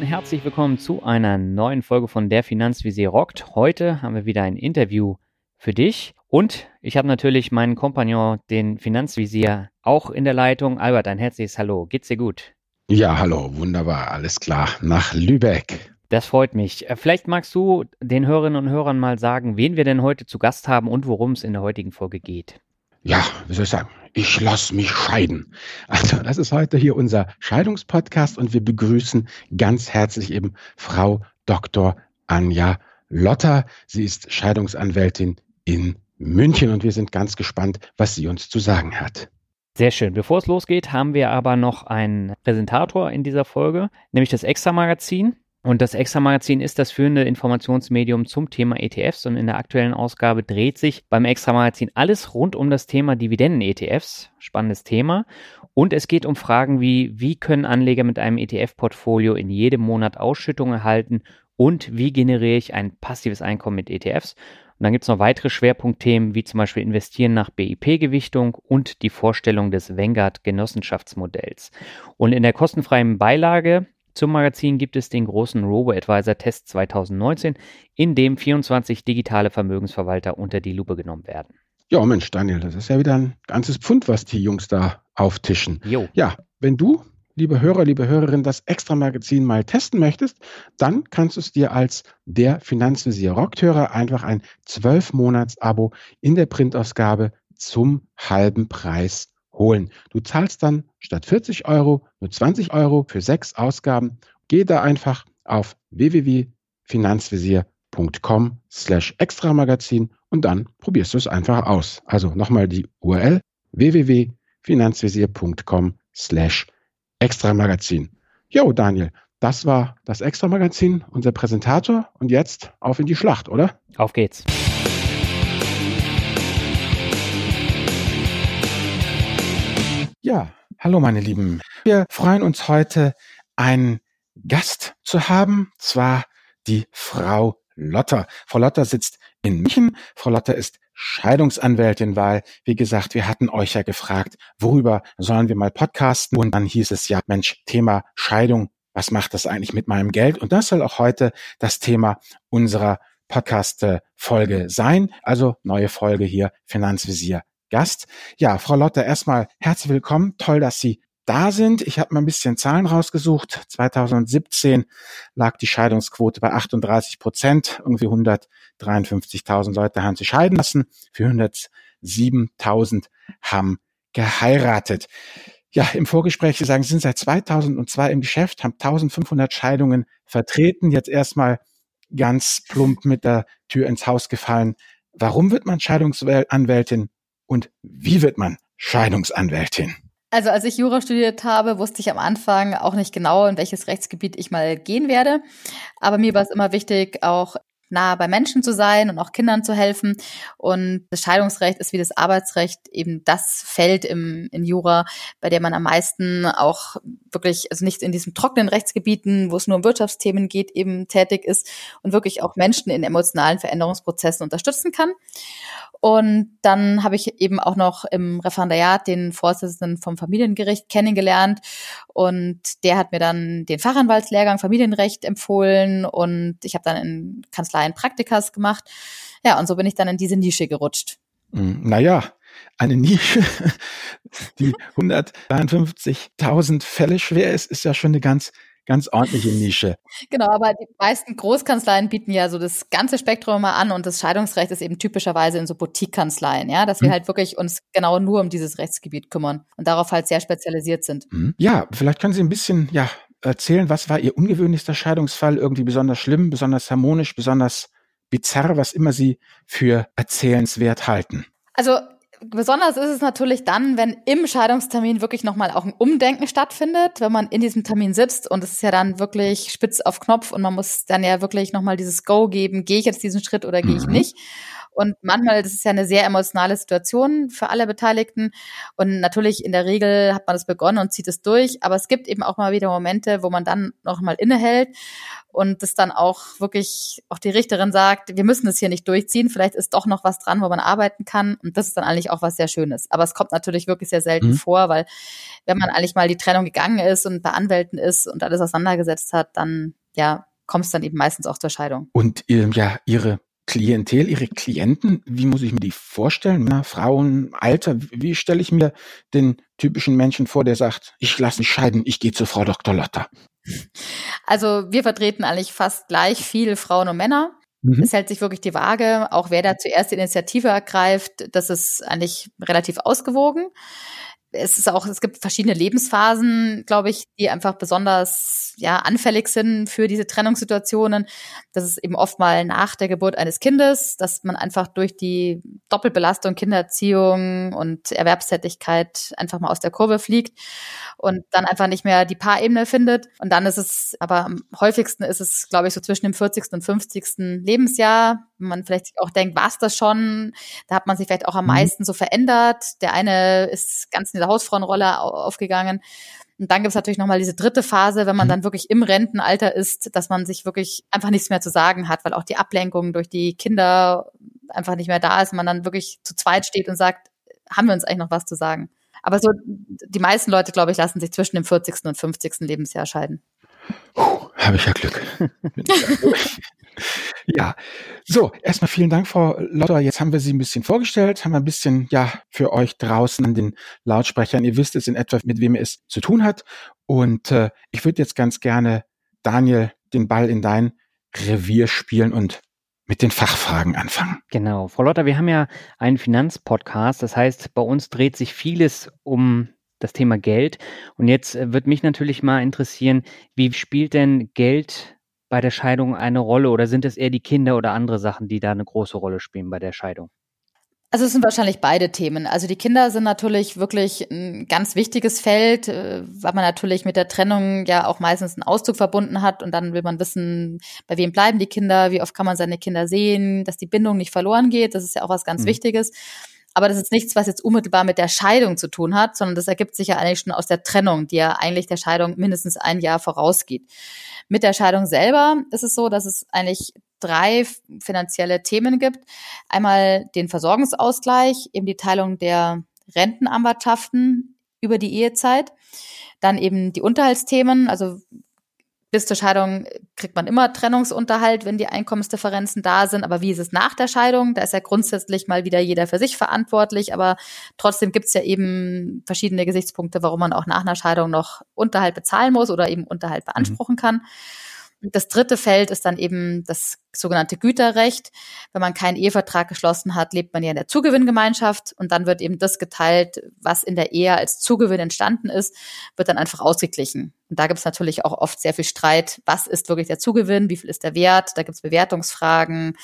Und herzlich willkommen zu einer neuen Folge von Der Finanzvisier rockt. Heute haben wir wieder ein Interview für dich und ich habe natürlich meinen Kompagnon, den Finanzvisier, auch in der Leitung. Albert, ein herzliches Hallo. Geht's dir gut? Ja, hallo, wunderbar, alles klar. Nach Lübeck. Das freut mich. Äh, vielleicht magst du den Hörerinnen und Hörern mal sagen, wen wir denn heute zu Gast haben und worum es in der heutigen Folge geht. Ja, wie soll ich sagen? Ich lass mich scheiden. Also, das ist heute hier unser Scheidungspodcast und wir begrüßen ganz herzlich eben Frau Dr. Anja Lotter. Sie ist Scheidungsanwältin in München und wir sind ganz gespannt, was sie uns zu sagen hat. Sehr schön. Bevor es losgeht, haben wir aber noch einen Präsentator in dieser Folge, nämlich das Extra-Magazin. Und das Extra-Magazin ist das führende Informationsmedium zum Thema ETFs und in der aktuellen Ausgabe dreht sich beim Extra-Magazin alles rund um das Thema Dividenden-ETFs. Spannendes Thema. Und es geht um Fragen wie, wie können Anleger mit einem ETF-Portfolio in jedem Monat Ausschüttungen erhalten und wie generiere ich ein passives Einkommen mit ETFs? Und dann gibt es noch weitere Schwerpunktthemen, wie zum Beispiel Investieren nach BIP-Gewichtung und die Vorstellung des Vanguard-Genossenschaftsmodells. Und in der kostenfreien Beilage zum Magazin gibt es den großen Robo-Advisor-Test 2019, in dem 24 digitale Vermögensverwalter unter die Lupe genommen werden. Ja, Mensch, Daniel, das ist ja wieder ein ganzes Pfund, was die Jungs da auftischen. Jo. Ja, wenn du liebe Hörer, liebe Hörerin, das Extra-Magazin mal testen möchtest, dann kannst du es dir als der Finanzvisier Rockhörer einfach ein 12-Monats-Abo in der Printausgabe zum halben Preis holen. Du zahlst dann statt 40 Euro nur 20 Euro für sechs Ausgaben. Geh da einfach auf www.finanzvisier.com slash extramagazin und dann probierst du es einfach aus. Also nochmal die URL www.finanzvisier.com slash Extra-Magazin. Jo, Daniel, das war das Extra-Magazin, unser Präsentator. Und jetzt auf in die Schlacht, oder? Auf geht's. Ja, hallo meine Lieben. Wir freuen uns heute, einen Gast zu haben, zwar die Frau Lotter. Frau Lotter sitzt in München. Frau Lotter ist Scheidungsanwältin, weil, wie gesagt, wir hatten euch ja gefragt, worüber sollen wir mal podcasten? Und dann hieß es ja, Mensch, Thema Scheidung, was macht das eigentlich mit meinem Geld? Und das soll auch heute das Thema unserer Podcast-Folge sein. Also neue Folge hier, Finanzvisier Gast. Ja, Frau Lotter, erstmal herzlich willkommen. Toll, dass Sie da sind. Ich habe mal ein bisschen Zahlen rausgesucht. 2017 lag die Scheidungsquote bei 38 Prozent. Irgendwie 153.000 Leute haben sich scheiden lassen. 407.000 haben geheiratet. Ja, im Vorgespräch, Sie sagen, Sie sind seit 2002 im Geschäft, haben 1500 Scheidungen vertreten. Jetzt erstmal ganz plump mit der Tür ins Haus gefallen. Warum wird man Scheidungsanwältin und wie wird man Scheidungsanwältin? Also als ich Jura studiert habe, wusste ich am Anfang auch nicht genau, in welches Rechtsgebiet ich mal gehen werde. Aber mir war es immer wichtig, auch nah bei Menschen zu sein und auch Kindern zu helfen. Und das Scheidungsrecht ist wie das Arbeitsrecht eben das Feld im, in Jura, bei dem man am meisten auch wirklich, also nicht in diesen trockenen Rechtsgebieten, wo es nur um Wirtschaftsthemen geht, eben tätig ist und wirklich auch Menschen in emotionalen Veränderungsprozessen unterstützen kann. Und dann habe ich eben auch noch im Referendariat den Vorsitzenden vom Familiengericht kennengelernt. Und der hat mir dann den Fachanwaltslehrgang Familienrecht empfohlen. Und ich habe dann in Kanzleien Praktikas gemacht. Ja, und so bin ich dann in diese Nische gerutscht. Hm, naja, eine Nische, die 153.000 Fälle schwer ist, ist ja schon eine ganz ganz ordentliche Nische. Genau, aber die meisten Großkanzleien bieten ja so das ganze Spektrum mal an und das Scheidungsrecht ist eben typischerweise in so Boutique-Kanzleien, ja, dass wir hm. halt wirklich uns genau nur um dieses Rechtsgebiet kümmern und darauf halt sehr spezialisiert sind. Hm. Ja, vielleicht können Sie ein bisschen, ja, erzählen, was war Ihr ungewöhnlichster Scheidungsfall? Irgendwie besonders schlimm, besonders harmonisch, besonders bizarr, was immer Sie für erzählenswert halten? Also besonders ist es natürlich dann, wenn im Scheidungstermin wirklich nochmal auch ein Umdenken stattfindet, wenn man in diesem Termin sitzt und es ist ja dann wirklich spitz auf Knopf und man muss dann ja wirklich nochmal dieses Go geben, gehe ich jetzt diesen Schritt oder gehe ich mhm. nicht. Und manchmal, das ist ja eine sehr emotionale Situation für alle Beteiligten. Und natürlich in der Regel hat man das begonnen und zieht es durch. Aber es gibt eben auch mal wieder Momente, wo man dann noch mal innehält und das dann auch wirklich auch die Richterin sagt, wir müssen das hier nicht durchziehen, vielleicht ist doch noch was dran, wo man arbeiten kann und das ist dann eigentlich auch was sehr Schönes. Aber es kommt natürlich wirklich sehr selten mhm. vor, weil wenn man eigentlich mal die Trennung gegangen ist und bei Anwälten ist und alles auseinandergesetzt hat, dann ja kommt es dann eben meistens auch zur Scheidung. Und ähm, ja, ihre Klientel, Ihre Klienten, wie muss ich mir die vorstellen? Männer, Frauen, Alter, wie stelle ich mir den typischen Menschen vor, der sagt, ich lasse mich scheiden, ich gehe zu Frau Dr. Lotter? Also wir vertreten eigentlich fast gleich viele Frauen und Männer. Mhm. Es hält sich wirklich die Waage, auch wer da zuerst die Initiative ergreift, das ist eigentlich relativ ausgewogen es ist auch, es gibt verschiedene Lebensphasen, glaube ich, die einfach besonders ja anfällig sind für diese Trennungssituationen. Das ist eben oft mal nach der Geburt eines Kindes, dass man einfach durch die Doppelbelastung, Kindererziehung und Erwerbstätigkeit einfach mal aus der Kurve fliegt und dann einfach nicht mehr die Paarebene findet. Und dann ist es, aber am häufigsten ist es, glaube ich, so zwischen dem 40. und 50. Lebensjahr, man vielleicht auch denkt, war es das schon? Da hat man sich vielleicht auch am mhm. meisten so verändert. Der eine ist ganz in dieser Hausfrauenrolle aufgegangen. Und dann gibt es natürlich nochmal diese dritte Phase, wenn man mhm. dann wirklich im Rentenalter ist, dass man sich wirklich einfach nichts mehr zu sagen hat, weil auch die Ablenkung durch die Kinder einfach nicht mehr da ist und man dann wirklich zu zweit steht und sagt, haben wir uns eigentlich noch was zu sagen? Aber so, die meisten Leute, glaube ich, lassen sich zwischen dem 40. und 50. Lebensjahr scheiden. Habe ich ja Glück. ja, so, erstmal vielen Dank, Frau Lotter. Jetzt haben wir Sie ein bisschen vorgestellt, haben wir ein bisschen, ja, für euch draußen an den Lautsprechern. Ihr wisst es in etwa, mit wem es zu tun hat. Und äh, ich würde jetzt ganz gerne, Daniel, den Ball in dein Revier spielen und mit den Fachfragen anfangen. Genau. Frau Lotter, wir haben ja einen Finanzpodcast. Das heißt, bei uns dreht sich vieles um das Thema Geld. Und jetzt äh, wird mich natürlich mal interessieren, wie spielt denn Geld bei der Scheidung eine Rolle oder sind es eher die Kinder oder andere Sachen, die da eine große Rolle spielen bei der Scheidung? Also es sind wahrscheinlich beide Themen. Also die Kinder sind natürlich wirklich ein ganz wichtiges Feld, äh, weil man natürlich mit der Trennung ja auch meistens einen Auszug verbunden hat und dann will man wissen, bei wem bleiben die Kinder, wie oft kann man seine Kinder sehen, dass die Bindung nicht verloren geht. Das ist ja auch was ganz mhm. Wichtiges. Aber das ist nichts, was jetzt unmittelbar mit der Scheidung zu tun hat, sondern das ergibt sich ja eigentlich schon aus der Trennung, die ja eigentlich der Scheidung mindestens ein Jahr vorausgeht. Mit der Scheidung selber ist es so, dass es eigentlich drei finanzielle Themen gibt. Einmal den Versorgungsausgleich, eben die Teilung der Rentenanwartschaften über die Ehezeit. Dann eben die Unterhaltsthemen, also bis zur Scheidung kriegt man immer Trennungsunterhalt, wenn die Einkommensdifferenzen da sind. Aber wie ist es nach der Scheidung? Da ist ja grundsätzlich mal wieder jeder für sich verantwortlich. Aber trotzdem gibt es ja eben verschiedene Gesichtspunkte, warum man auch nach einer Scheidung noch Unterhalt bezahlen muss oder eben Unterhalt beanspruchen mhm. kann. Das dritte Feld ist dann eben das sogenannte Güterrecht. Wenn man keinen Ehevertrag geschlossen hat, lebt man ja in der Zugewinngemeinschaft und dann wird eben das geteilt, was in der Ehe als Zugewinn entstanden ist, wird dann einfach ausgeglichen. Und da gibt es natürlich auch oft sehr viel Streit. Was ist wirklich der Zugewinn? Wie viel ist der Wert? Da gibt es Bewertungsfragen,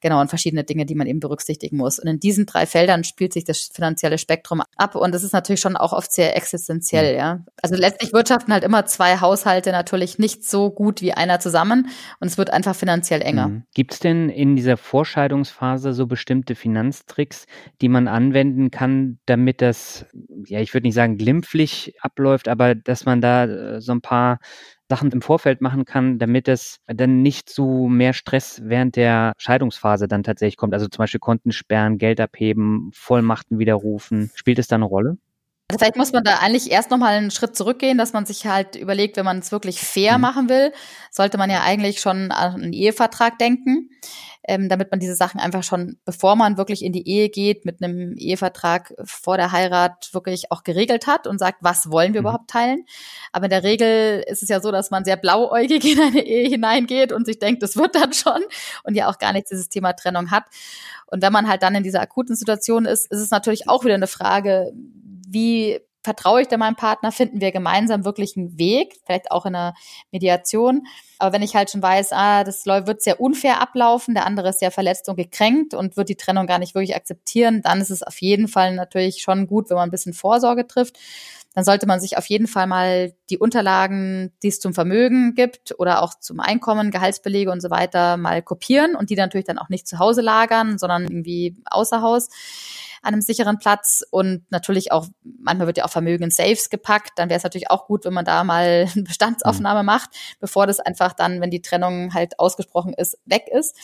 genau, und verschiedene Dinge, die man eben berücksichtigen muss. Und in diesen drei Feldern spielt sich das finanzielle Spektrum ab. Und das ist natürlich schon auch oft sehr existenziell, ja. Also letztlich wirtschaften halt immer zwei Haushalte natürlich nicht so gut wie einer zusammen. Und es wird einfach finanziell enger. Gibt es denn in dieser Vorscheidungsphase so bestimmte Finanztricks, die man anwenden kann, damit das, ja, ich würde nicht sagen glimpflich abläuft, aber dass man da äh, so ein paar Sachen im Vorfeld machen kann, damit es dann nicht zu mehr Stress während der Scheidungsphase dann tatsächlich kommt. Also zum Beispiel Konten sperren, Geld abheben, Vollmachten widerrufen. Spielt es da eine Rolle? Also vielleicht muss man da eigentlich erst nochmal einen Schritt zurückgehen, dass man sich halt überlegt, wenn man es wirklich fair mhm. machen will, sollte man ja eigentlich schon an einen Ehevertrag denken, ähm, damit man diese Sachen einfach schon, bevor man wirklich in die Ehe geht, mit einem Ehevertrag vor der Heirat wirklich auch geregelt hat und sagt, was wollen wir mhm. überhaupt teilen. Aber in der Regel ist es ja so, dass man sehr blauäugig in eine Ehe hineingeht und sich denkt, das wird dann schon und ja auch gar nicht dieses Thema Trennung hat. Und wenn man halt dann in dieser akuten Situation ist, ist es natürlich auch wieder eine Frage, wie vertraue ich da meinem Partner, finden wir gemeinsam wirklich einen Weg, vielleicht auch in einer Mediation. Aber wenn ich halt schon weiß, ah, das wird sehr unfair ablaufen, der andere ist sehr verletzt und gekränkt und wird die Trennung gar nicht wirklich akzeptieren, dann ist es auf jeden Fall natürlich schon gut, wenn man ein bisschen Vorsorge trifft. Dann sollte man sich auf jeden Fall mal die Unterlagen, die es zum Vermögen gibt oder auch zum Einkommen, Gehaltsbelege und so weiter mal kopieren und die natürlich dann auch nicht zu Hause lagern, sondern irgendwie außer Haus an einem sicheren Platz und natürlich auch, manchmal wird ja auch Vermögen in Safes gepackt, dann wäre es natürlich auch gut, wenn man da mal eine Bestandsaufnahme macht, bevor das einfach dann, wenn die Trennung halt ausgesprochen ist, weg ist.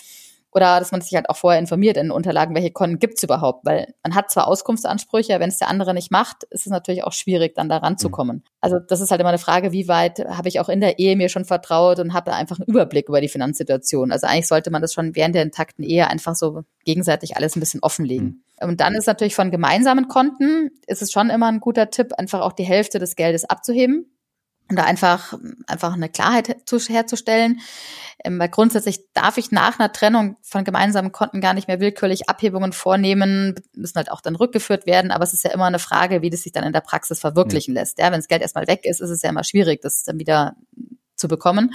Oder dass man sich halt auch vorher informiert in den Unterlagen, welche Konten gibt's überhaupt. Weil man hat zwar Auskunftsansprüche, wenn es der andere nicht macht, ist es natürlich auch schwierig, dann da ranzukommen. Mhm. Also das ist halt immer eine Frage, wie weit habe ich auch in der Ehe mir schon vertraut und habe einfach einen Überblick über die Finanzsituation. Also eigentlich sollte man das schon während der intakten Ehe einfach so gegenseitig alles ein bisschen offenlegen. Mhm. Und dann ist natürlich von gemeinsamen Konten, ist es schon immer ein guter Tipp, einfach auch die Hälfte des Geldes abzuheben und da einfach, einfach eine Klarheit herzustellen. Ähm, weil grundsätzlich darf ich nach einer Trennung von gemeinsamen Konten gar nicht mehr willkürlich Abhebungen vornehmen, müssen halt auch dann rückgeführt werden, aber es ist ja immer eine Frage, wie das sich dann in der Praxis verwirklichen ja. lässt. Ja, wenn das Geld erstmal weg ist, ist es ja immer schwierig, das dann wieder zu bekommen.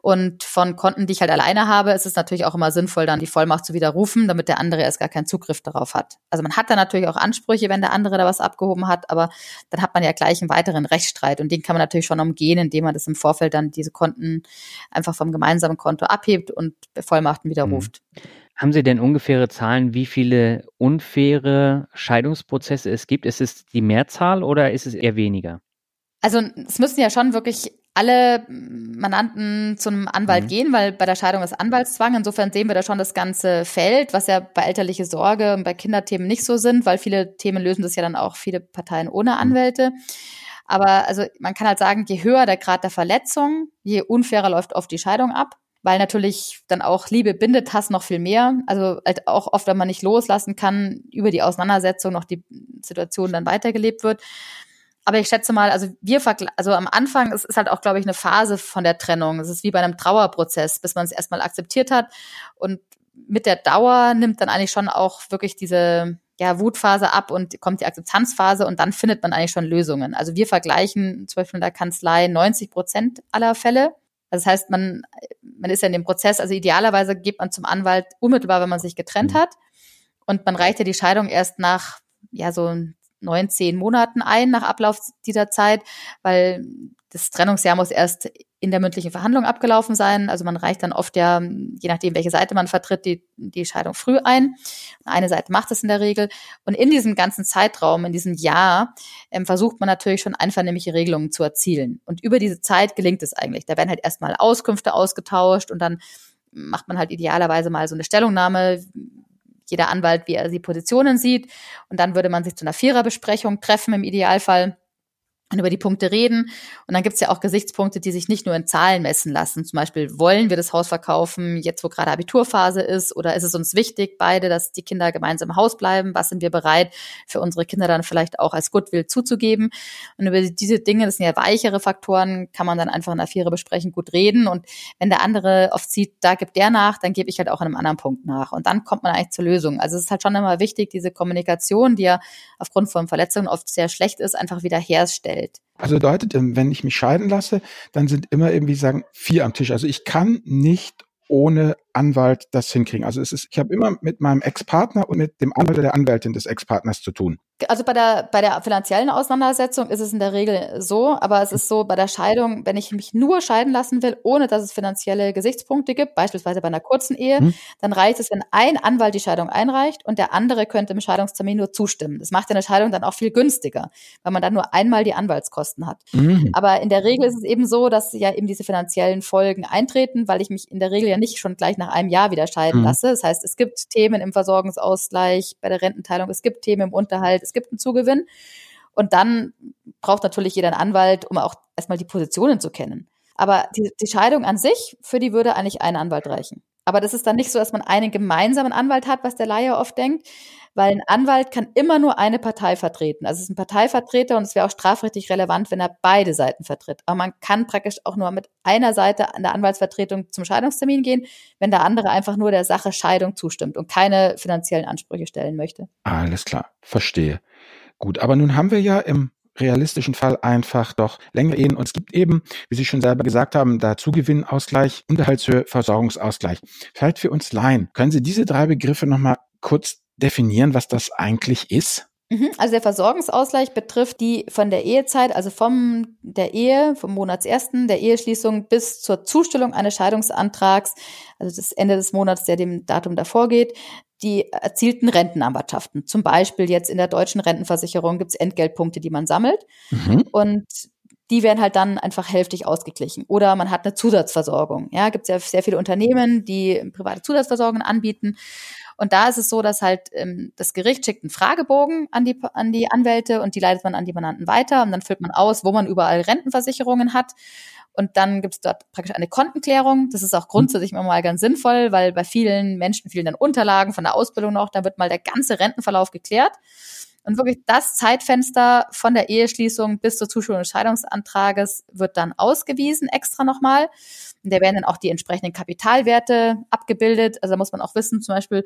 Und von Konten, die ich halt alleine habe, ist es natürlich auch immer sinnvoll, dann die Vollmacht zu widerrufen, damit der andere erst gar keinen Zugriff darauf hat. Also man hat da natürlich auch Ansprüche, wenn der andere da was abgehoben hat, aber dann hat man ja gleich einen weiteren Rechtsstreit und den kann man natürlich schon umgehen, indem man das im Vorfeld dann diese Konten einfach vom gemeinsamen Konto abhebt und Vollmachten widerruft. Mhm. Haben Sie denn ungefähre Zahlen, wie viele unfaire Scheidungsprozesse es gibt? Ist es die Mehrzahl oder ist es eher weniger? Also es müssen ja schon wirklich alle Mandanten zu einem Anwalt mhm. gehen, weil bei der Scheidung ist Anwaltszwang. Insofern sehen wir da schon das ganze Feld, was ja bei elterliche Sorge und bei Kinderthemen nicht so sind, weil viele Themen lösen das ja dann auch viele Parteien ohne mhm. Anwälte. Aber also man kann halt sagen, je höher der Grad der Verletzung, je unfairer läuft oft die Scheidung ab weil natürlich dann auch Liebe bindet Hass noch viel mehr. Also halt auch oft, wenn man nicht loslassen kann, über die Auseinandersetzung noch die Situation dann weitergelebt wird. Aber ich schätze mal, also wir, also am Anfang es ist halt auch, glaube ich, eine Phase von der Trennung. Es ist wie bei einem Trauerprozess, bis man es erstmal akzeptiert hat. Und mit der Dauer nimmt dann eigentlich schon auch wirklich diese ja, Wutphase ab und kommt die Akzeptanzphase und dann findet man eigentlich schon Lösungen. Also wir vergleichen zum Beispiel in der Kanzlei 90 Prozent aller Fälle. Also das heißt, man, man ist ja in dem Prozess, also idealerweise geht man zum Anwalt unmittelbar, wenn man sich getrennt mhm. hat. Und man reicht ja die Scheidung erst nach ja so neun, zehn Monaten ein nach Ablauf dieser Zeit, weil das Trennungsjahr muss erst in der mündlichen Verhandlung abgelaufen sein. Also man reicht dann oft ja, je nachdem, welche Seite man vertritt, die, die Scheidung früh ein. Eine Seite macht es in der Regel. Und in diesem ganzen Zeitraum, in diesem Jahr, ähm, versucht man natürlich schon einvernehmliche Regelungen zu erzielen. Und über diese Zeit gelingt es eigentlich. Da werden halt erstmal Auskünfte ausgetauscht und dann macht man halt idealerweise mal so eine Stellungnahme, jeder Anwalt, wie er die Positionen sieht. Und dann würde man sich zu einer Viererbesprechung treffen im Idealfall und über die Punkte reden. Und dann gibt es ja auch Gesichtspunkte, die sich nicht nur in Zahlen messen lassen. Zum Beispiel, wollen wir das Haus verkaufen, jetzt wo gerade Abiturphase ist, oder ist es uns wichtig, beide, dass die Kinder gemeinsam im Haus bleiben? Was sind wir bereit, für unsere Kinder dann vielleicht auch als Goodwill zuzugeben? Und über diese Dinge, das sind ja weichere Faktoren, kann man dann einfach in der Vierer besprechen, gut reden. Und wenn der andere oft sieht, da gibt der nach, dann gebe ich halt auch an einem anderen Punkt nach. Und dann kommt man eigentlich zur Lösung. Also es ist halt schon immer wichtig, diese Kommunikation, die ja aufgrund von Verletzungen oft sehr schlecht ist, einfach wieder herstellen Welt. Also bedeutet, ähm, wenn ich mich scheiden lasse, dann sind immer irgendwie sagen vier am Tisch. Also ich kann nicht ohne Anwalt das hinkriegen. Also es ist, ich habe immer mit meinem Ex-Partner und mit dem Anwalt oder der Anwältin des Ex-Partners zu tun. Also bei der, bei der finanziellen Auseinandersetzung ist es in der Regel so, aber es ist so bei der Scheidung, wenn ich mich nur scheiden lassen will, ohne dass es finanzielle Gesichtspunkte gibt, beispielsweise bei einer kurzen Ehe, hm. dann reicht es, wenn ein Anwalt die Scheidung einreicht und der andere könnte im Scheidungstermin nur zustimmen. Das macht eine Scheidung dann auch viel günstiger, weil man dann nur einmal die Anwaltskosten hat. Mhm. Aber in der Regel ist es eben so, dass ja eben diese finanziellen Folgen eintreten, weil ich mich in der Regel ja nicht schon gleich nach einem Jahr wieder scheiden mhm. lasse. Das heißt, es gibt Themen im Versorgungsausgleich, bei der Rententeilung, es gibt Themen im Unterhalt, es gibt einen Zugewinn. Und dann braucht natürlich jeder einen Anwalt, um auch erstmal die Positionen zu kennen. Aber die, die Scheidung an sich, für die würde eigentlich ein Anwalt reichen. Aber das ist dann nicht so, dass man einen gemeinsamen Anwalt hat, was der Laie oft denkt, weil ein Anwalt kann immer nur eine Partei vertreten. Also es ist ein Parteivertreter und es wäre auch strafrechtlich relevant, wenn er beide Seiten vertritt. Aber man kann praktisch auch nur mit einer Seite an der Anwaltsvertretung zum Scheidungstermin gehen, wenn der andere einfach nur der Sache Scheidung zustimmt und keine finanziellen Ansprüche stellen möchte. Alles klar, verstehe. Gut, aber nun haben wir ja im realistischen Fall einfach doch länger Ehen. Und es gibt eben, wie Sie schon selber gesagt haben, da Zugewinnausgleich, Unterhaltshöhe, Versorgungsausgleich. Vielleicht für uns Laien, können Sie diese drei Begriffe nochmal kurz definieren, was das eigentlich ist? Mhm, also der Versorgungsausgleich betrifft die von der Ehezeit, also vom der Ehe, vom Monatsersten, der Eheschließung bis zur Zustellung eines Scheidungsantrags, also das Ende des Monats, der dem Datum davor geht, die erzielten Rentenanwartschaften. Zum Beispiel jetzt in der deutschen Rentenversicherung gibt es Entgeltpunkte, die man sammelt. Mhm. Und die werden halt dann einfach hälftig ausgeglichen. Oder man hat eine Zusatzversorgung. Ja, gibt es ja sehr viele Unternehmen, die private Zusatzversorgung anbieten. Und da ist es so, dass halt ähm, das Gericht schickt einen Fragebogen an die, an die Anwälte und die leitet man an die Mandanten weiter und dann füllt man aus, wo man überall Rentenversicherungen hat. Und dann gibt es dort praktisch eine Kontenklärung. Das ist auch grundsätzlich immer mal ganz sinnvoll, weil bei vielen Menschen fehlen dann Unterlagen von der Ausbildung noch. Da wird mal der ganze Rentenverlauf geklärt. Und wirklich das Zeitfenster von der Eheschließung bis zur Zustimmung des Scheidungsantrages wird dann ausgewiesen, extra nochmal. Und da werden dann auch die entsprechenden Kapitalwerte abgebildet. Also da muss man auch wissen, zum Beispiel,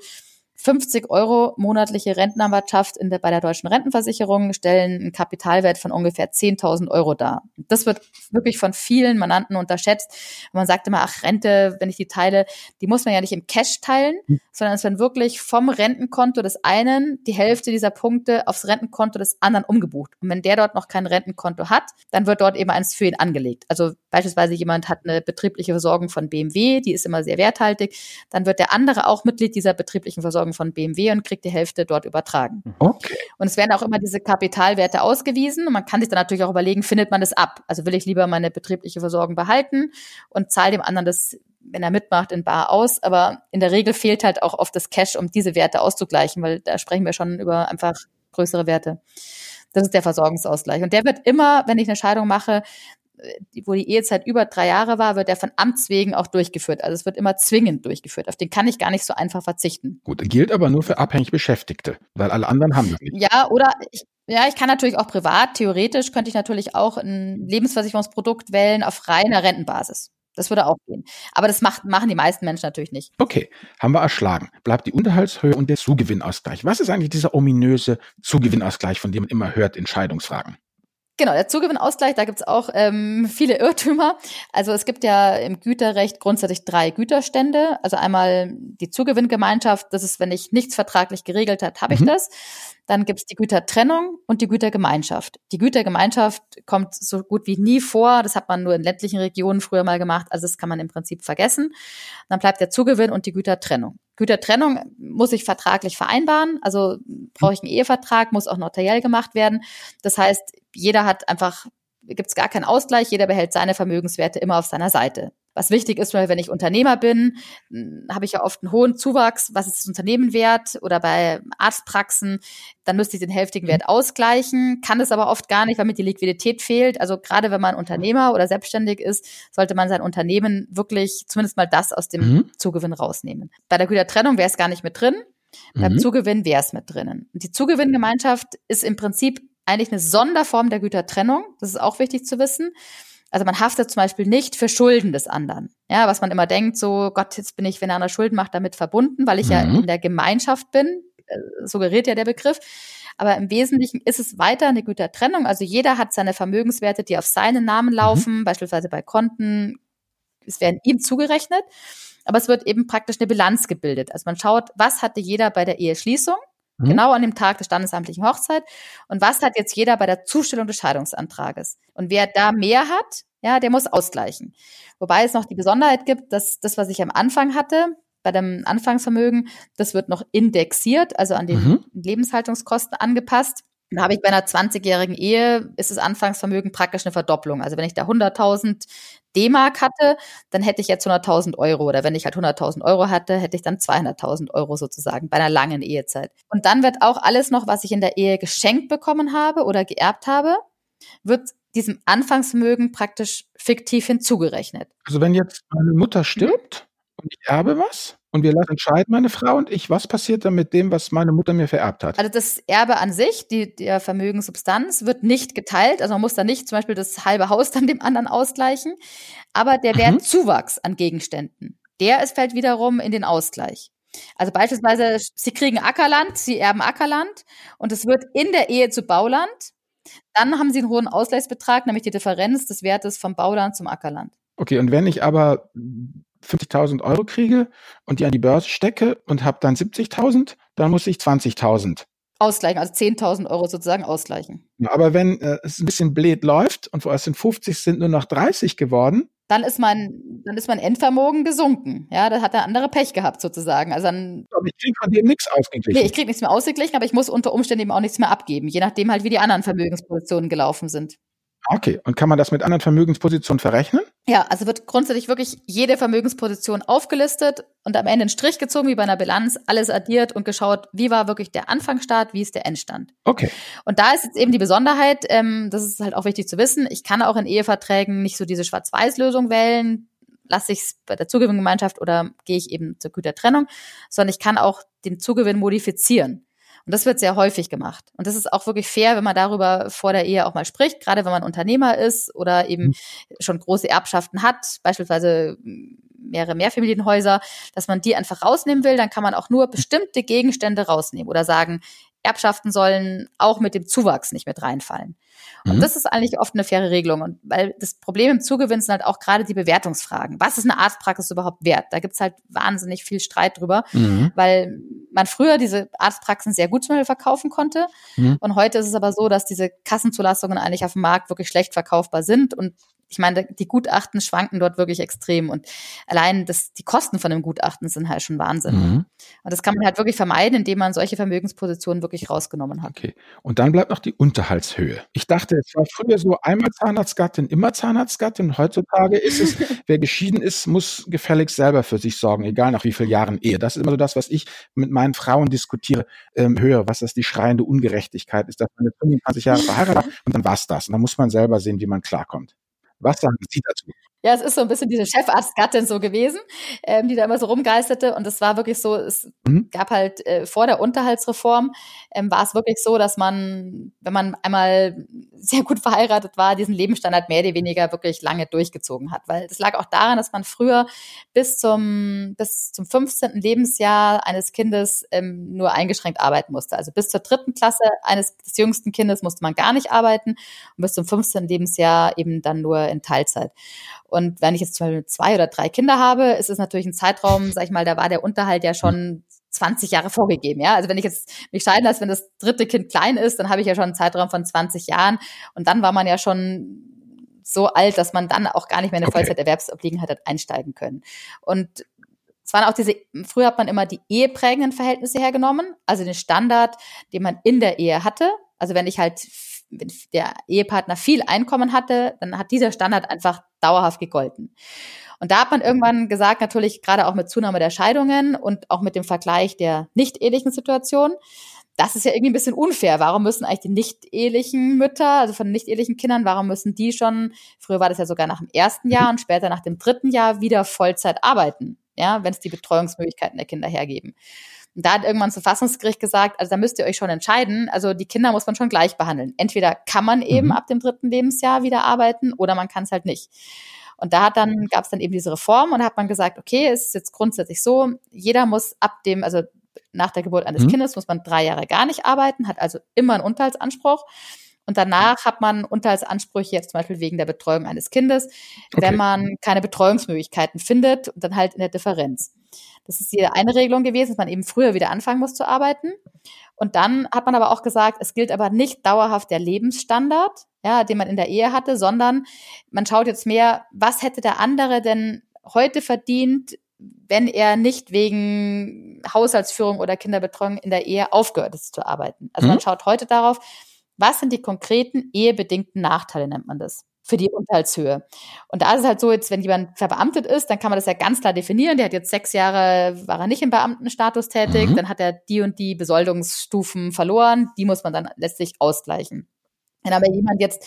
50 Euro monatliche Rentenanwartschaft in der, bei der deutschen Rentenversicherung stellen einen Kapitalwert von ungefähr 10.000 Euro dar. Das wird wirklich von vielen Mandanten unterschätzt. Man sagt immer, ach, Rente, wenn ich die teile, die muss man ja nicht im Cash teilen, hm. sondern es werden wirklich vom Rentenkonto des einen die Hälfte dieser Punkte aufs Rentenkonto des anderen umgebucht. Und wenn der dort noch kein Rentenkonto hat, dann wird dort eben eins für ihn angelegt. Also beispielsweise jemand hat eine betriebliche Versorgung von BMW, die ist immer sehr werthaltig, dann wird der andere auch Mitglied dieser betrieblichen Versorgung Versorgung von BMW und kriegt die Hälfte dort übertragen. Okay. Und es werden auch immer diese Kapitalwerte ausgewiesen und man kann sich dann natürlich auch überlegen, findet man das ab? Also will ich lieber meine betriebliche Versorgung behalten und zahle dem anderen das wenn er mitmacht, in Bar aus. Aber in der Regel fehlt halt auch oft das Cash, um diese Werte auszugleichen, weil da sprechen wir schon über einfach größere Werte. Das ist der Versorgungsausgleich. Und der wird immer, wenn ich eine Scheidung mache, wo die Ehezeit über drei Jahre war, wird der von Amts wegen auch durchgeführt. Also es wird immer zwingend durchgeführt. Auf den kann ich gar nicht so einfach verzichten. Gut, gilt aber nur für abhängig Beschäftigte, weil alle anderen haben das nicht. Ja, oder ich, ja, ich kann natürlich auch privat, theoretisch könnte ich natürlich auch ein Lebensversicherungsprodukt wählen auf reiner Rentenbasis. Das würde auch gehen. Aber das macht, machen die meisten Menschen natürlich nicht. Okay, haben wir erschlagen. Bleibt die Unterhaltshöhe und der Zugewinnausgleich. Was ist eigentlich dieser ominöse Zugewinnausgleich, von dem man immer hört in Scheidungsfragen? Genau, der Zugewinnausgleich, da gibt's auch ähm, viele Irrtümer. Also es gibt ja im Güterrecht grundsätzlich drei Güterstände. Also einmal die Zugewinngemeinschaft, das ist, wenn ich nichts vertraglich geregelt hat, habe mhm. ich das. Dann gibt's die Gütertrennung und die Gütergemeinschaft. Die Gütergemeinschaft kommt so gut wie nie vor. Das hat man nur in ländlichen Regionen früher mal gemacht. Also das kann man im Prinzip vergessen. Dann bleibt der Zugewinn und die Gütertrennung. Gütertrennung muss ich vertraglich vereinbaren. Also brauche ich einen Ehevertrag, muss auch notariell gemacht werden. Das heißt, jeder hat einfach, gibt es gar keinen Ausgleich, jeder behält seine Vermögenswerte immer auf seiner Seite. Was wichtig ist, wenn ich Unternehmer bin, hm, habe ich ja oft einen hohen Zuwachs. Was ist das Unternehmen wert? Oder bei Arztpraxen, dann müsste ich den hälftigen Wert ausgleichen, kann es aber oft gar nicht, weil mir die Liquidität fehlt. Also gerade wenn man Unternehmer oder selbstständig ist, sollte man sein Unternehmen wirklich zumindest mal das aus dem mhm. Zugewinn rausnehmen. Bei der Gütertrennung wäre es gar nicht mit drin. Beim mhm. Zugewinn wäre es mit drinnen. Und die Zugewinngemeinschaft ist im Prinzip eigentlich eine Sonderform der Gütertrennung. Das ist auch wichtig zu wissen. Also man haftet zum Beispiel nicht für Schulden des anderen. Ja, was man immer denkt, so Gott, jetzt bin ich, wenn er einer Schulden macht, damit verbunden, weil ich mhm. ja in der Gemeinschaft bin, äh, suggeriert ja der Begriff. Aber im Wesentlichen ist es weiter eine Gütertrennung. Also jeder hat seine Vermögenswerte, die auf seinen Namen mhm. laufen, mhm. beispielsweise bei Konten. Es werden ihm zugerechnet. Aber es wird eben praktisch eine Bilanz gebildet. Also man schaut, was hatte jeder bei der Eheschließung? Mhm. Genau an dem Tag der standesamtlichen Hochzeit. Und was hat jetzt jeder bei der Zustellung des Scheidungsantrages? Und wer da mehr hat, ja, der muss ausgleichen. Wobei es noch die Besonderheit gibt, dass das, was ich am Anfang hatte, bei dem Anfangsvermögen, das wird noch indexiert, also an den mhm. Lebenshaltungskosten angepasst. Dann habe ich bei einer 20-jährigen Ehe, ist das Anfangsvermögen praktisch eine Verdopplung. Also wenn ich da 100.000 D-Mark hatte, dann hätte ich jetzt 100.000 Euro. Oder wenn ich halt 100.000 Euro hatte, hätte ich dann 200.000 Euro sozusagen bei einer langen Ehezeit. Und dann wird auch alles noch, was ich in der Ehe geschenkt bekommen habe oder geerbt habe, wird diesem Anfangsvermögen praktisch fiktiv hinzugerechnet. Also wenn jetzt meine Mutter stirbt. Und ich erbe was, und wir lassen entscheiden, meine Frau und ich, was passiert dann mit dem, was meine Mutter mir vererbt hat? Also das Erbe an sich, die der Vermögenssubstanz, wird nicht geteilt. Also man muss da nicht zum Beispiel das halbe Haus dann dem anderen ausgleichen. Aber der Wertzuwachs mhm. an Gegenständen, der ist, fällt wiederum in den Ausgleich. Also beispielsweise, Sie kriegen Ackerland, Sie erben Ackerland und es wird in der Ehe zu Bauland. Dann haben Sie einen hohen Ausgleichsbetrag, nämlich die Differenz des Wertes vom Bauland zum Ackerland. Okay, und wenn ich aber 50.000 Euro kriege und die an die Börse stecke und habe dann 70.000, dann muss ich 20.000 ausgleichen, also 10.000 Euro sozusagen ausgleichen. Ja, aber wenn äh, es ein bisschen blöd läuft und aus den 50 sind nur noch 30 geworden, dann ist mein, dann ist mein Endvermögen gesunken. Ja, da hat der andere Pech gehabt sozusagen. Also dann. Aber ich kriege von dem nichts ausgeglichen. Nee, ich kriege nichts mehr ausgeglichen, aber ich muss unter Umständen eben auch nichts mehr abgeben, je nachdem halt, wie die anderen Vermögenspositionen gelaufen sind. Okay, und kann man das mit anderen Vermögenspositionen verrechnen? Ja, also wird grundsätzlich wirklich jede Vermögensposition aufgelistet und am Ende ein Strich gezogen, wie bei einer Bilanz, alles addiert und geschaut, wie war wirklich der Anfangsstart, wie ist der Endstand. Okay. Und da ist jetzt eben die Besonderheit, ähm, das ist halt auch wichtig zu wissen, ich kann auch in Eheverträgen nicht so diese Schwarz-Weiß-Lösung wählen, lasse ich es bei der Zugewinngemeinschaft oder gehe ich eben zur Gütertrennung, sondern ich kann auch den Zugewinn modifizieren. Und das wird sehr häufig gemacht. Und das ist auch wirklich fair, wenn man darüber vor der Ehe auch mal spricht, gerade wenn man Unternehmer ist oder eben mhm. schon große Erbschaften hat, beispielsweise mehrere Mehrfamilienhäuser, dass man die einfach rausnehmen will, dann kann man auch nur bestimmte Gegenstände rausnehmen oder sagen, Erbschaften sollen auch mit dem Zuwachs nicht mit reinfallen. Und mhm. das ist eigentlich oft eine faire Regelung. Und weil das Problem im Zugewinn sind halt auch gerade die Bewertungsfragen. Was ist eine Arztpraxis überhaupt wert? Da gibt's halt wahnsinnig viel Streit drüber, mhm. weil man früher diese Arztpraxen sehr gut zum Beispiel verkaufen konnte. Mhm. Und heute ist es aber so, dass diese Kassenzulassungen eigentlich auf dem Markt wirklich schlecht verkaufbar sind und ich meine, die Gutachten schwanken dort wirklich extrem und allein das, die Kosten von dem Gutachten sind halt schon Wahnsinn. Mhm. Und das kann man halt wirklich vermeiden, indem man solche Vermögenspositionen wirklich rausgenommen hat. Okay. Und dann bleibt noch die Unterhaltshöhe. Ich dachte, es war früher so einmal Zahnarztgattin, immer Zahnarztgattin. Heutzutage ist es, wer geschieden ist, muss gefälligst selber für sich sorgen, egal nach wie vielen Jahren Ehe. Das ist immer so das, was ich mit meinen Frauen diskutiere, ähm, höre, was das die schreiende Ungerechtigkeit ist, dass man 25 Jahre verheiratet und dann war's das. Und dann muss man selber sehen, wie man klarkommt. Was sagen Sie dazu? Ja, es ist so ein bisschen diese Chefarztgattin so gewesen, ähm, die da immer so rumgeisterte. Und es war wirklich so, es mhm. gab halt äh, vor der Unterhaltsreform, ähm, war es wirklich so, dass man, wenn man einmal sehr gut verheiratet war, diesen Lebensstandard mehr oder weniger wirklich lange durchgezogen hat. Weil das lag auch daran, dass man früher bis zum, bis zum 15. Lebensjahr eines Kindes ähm, nur eingeschränkt arbeiten musste. Also bis zur dritten Klasse eines des jüngsten Kindes musste man gar nicht arbeiten und bis zum 15. Lebensjahr eben dann nur in Teilzeit. Und wenn ich jetzt zum Beispiel zwei oder drei Kinder habe, ist es natürlich ein Zeitraum, sag ich mal, da war der Unterhalt ja schon 20 Jahre vorgegeben, ja. Also wenn ich jetzt mich scheiden lasse, wenn das dritte Kind klein ist, dann habe ich ja schon einen Zeitraum von 20 Jahren und dann war man ja schon so alt, dass man dann auch gar nicht mehr in eine okay. Vollzeiterwerbsobliegenheit hat einsteigen können. Und es waren auch diese, früher hat man immer die eheprägenden Verhältnisse hergenommen, also den Standard, den man in der Ehe hatte. Also wenn ich halt wenn der Ehepartner viel Einkommen hatte, dann hat dieser Standard einfach dauerhaft gegolten. Und da hat man irgendwann gesagt, natürlich gerade auch mit Zunahme der Scheidungen und auch mit dem Vergleich der nicht-ehelichen Situation, das ist ja irgendwie ein bisschen unfair. Warum müssen eigentlich die nicht-ehelichen Mütter, also von nicht-ehelichen Kindern, warum müssen die schon, früher war das ja sogar nach dem ersten Jahr und später nach dem dritten Jahr wieder Vollzeit arbeiten, ja, wenn es die Betreuungsmöglichkeiten der Kinder hergeben. Und da hat irgendwann das Verfassungsgericht gesagt, also da müsst ihr euch schon entscheiden, also die Kinder muss man schon gleich behandeln. Entweder kann man eben mhm. ab dem dritten Lebensjahr wieder arbeiten oder man kann es halt nicht. Und da hat dann, gab es dann eben diese Reform und da hat man gesagt, okay, es ist jetzt grundsätzlich so, jeder muss ab dem, also nach der Geburt eines mhm. Kindes muss man drei Jahre gar nicht arbeiten, hat also immer einen Unterhaltsanspruch. Und danach hat man Unterhaltsansprüche jetzt zum Beispiel wegen der Betreuung eines Kindes, okay. wenn man keine Betreuungsmöglichkeiten findet und dann halt in der Differenz. Das ist die eine Regelung gewesen, dass man eben früher wieder anfangen muss zu arbeiten. Und dann hat man aber auch gesagt, es gilt aber nicht dauerhaft der Lebensstandard, ja, den man in der Ehe hatte, sondern man schaut jetzt mehr, was hätte der andere denn heute verdient, wenn er nicht wegen Haushaltsführung oder Kinderbetreuung in der Ehe aufgehört ist zu arbeiten. Also mhm. man schaut heute darauf, was sind die konkreten ehebedingten Nachteile, nennt man das für die Unterhaltshöhe. Und da ist es halt so, jetzt, wenn jemand verbeamtet ist, dann kann man das ja ganz klar definieren. Der hat jetzt sechs Jahre, war er nicht im Beamtenstatus tätig, mhm. dann hat er die und die Besoldungsstufen verloren, die muss man dann letztlich ausgleichen. Wenn aber jemand jetzt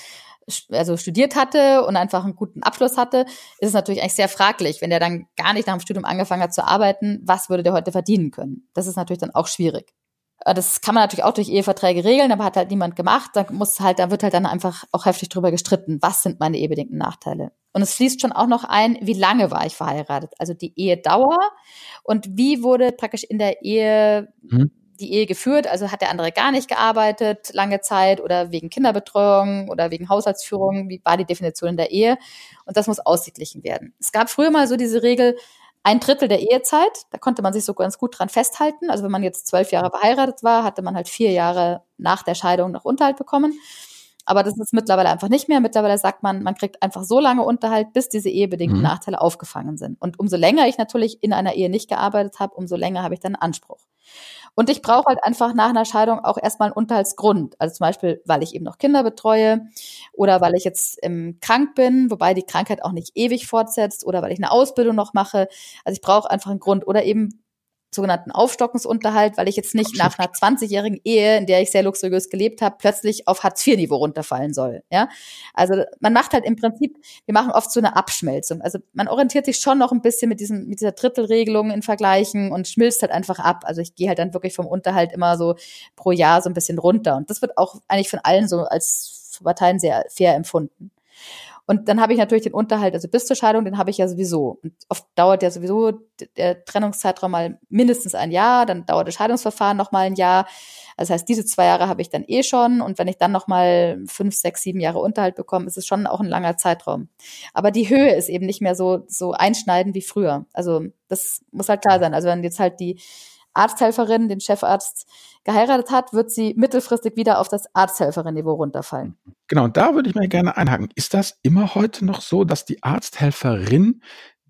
also studiert hatte und einfach einen guten Abschluss hatte, ist es natürlich eigentlich sehr fraglich, wenn der dann gar nicht nach dem Studium angefangen hat zu arbeiten, was würde der heute verdienen können? Das ist natürlich dann auch schwierig. Äh, das kann man natürlich auch durch Eheverträge regeln, aber hat halt niemand gemacht. Da muss halt, da wird halt dann einfach auch heftig drüber gestritten. Was sind meine ehebedingten Nachteile? Und es fließt schon auch noch ein, wie lange war ich verheiratet? Also die Ehedauer und wie wurde praktisch in der Ehe mhm. die Ehe geführt? Also hat der andere gar nicht gearbeitet lange Zeit oder wegen Kinderbetreuung oder wegen Haushaltsführung? Wie war die Definition in der Ehe? Und das muss ausgeglichen werden. Es gab früher mal so diese Regel, ein Drittel der Ehezeit. Da konnte man sich so ganz gut dran festhalten. Also wenn man jetzt zwölf Jahre verheiratet war, hatte man halt vier Jahre nach der Scheidung noch Unterhalt bekommen. Aber das ist mittlerweile einfach nicht mehr. Mittlerweile sagt man, man kriegt einfach so lange Unterhalt, bis diese ehebedingten mhm. Nachteile aufgefangen sind. Und umso länger ich natürlich in einer Ehe nicht gearbeitet habe, umso länger habe ich dann Anspruch. Und ich brauche halt einfach nach einer Scheidung auch erstmal einen Unterhaltsgrund. Also zum Beispiel, weil ich eben noch Kinder betreue oder weil ich jetzt ähm, krank bin, wobei die Krankheit auch nicht ewig fortsetzt oder weil ich eine Ausbildung noch mache. Also ich brauche einfach einen Grund oder eben sogenannten Aufstockungsunterhalt, weil ich jetzt nicht nach einer 20-jährigen Ehe, in der ich sehr luxuriös gelebt habe, plötzlich auf Hartz-IV-Niveau runterfallen soll. Ja, also man macht halt im Prinzip, wir machen oft so eine Abschmelzung. Also man orientiert sich schon noch ein bisschen mit diesem mit dieser Drittelregelung in Vergleichen und schmilzt halt einfach ab. Also ich gehe halt dann wirklich vom Unterhalt immer so pro Jahr so ein bisschen runter und das wird auch eigentlich von allen so als Parteien sehr fair empfunden. Und dann habe ich natürlich den Unterhalt, also bis zur Scheidung, den habe ich ja sowieso. Und oft dauert ja sowieso der Trennungszeitraum mal mindestens ein Jahr, dann dauert das Scheidungsverfahren noch mal ein Jahr. Das heißt, diese zwei Jahre habe ich dann eh schon. Und wenn ich dann noch mal fünf, sechs, sieben Jahre Unterhalt bekomme, ist es schon auch ein langer Zeitraum. Aber die Höhe ist eben nicht mehr so, so einschneidend wie früher. Also das muss halt klar sein. Also wenn jetzt halt die Arzthelferin den Chefarzt geheiratet hat, wird sie mittelfristig wieder auf das Arzthelferin-Niveau runterfallen. Genau, und da würde ich mal gerne einhaken. Ist das immer heute noch so, dass die Arzthelferin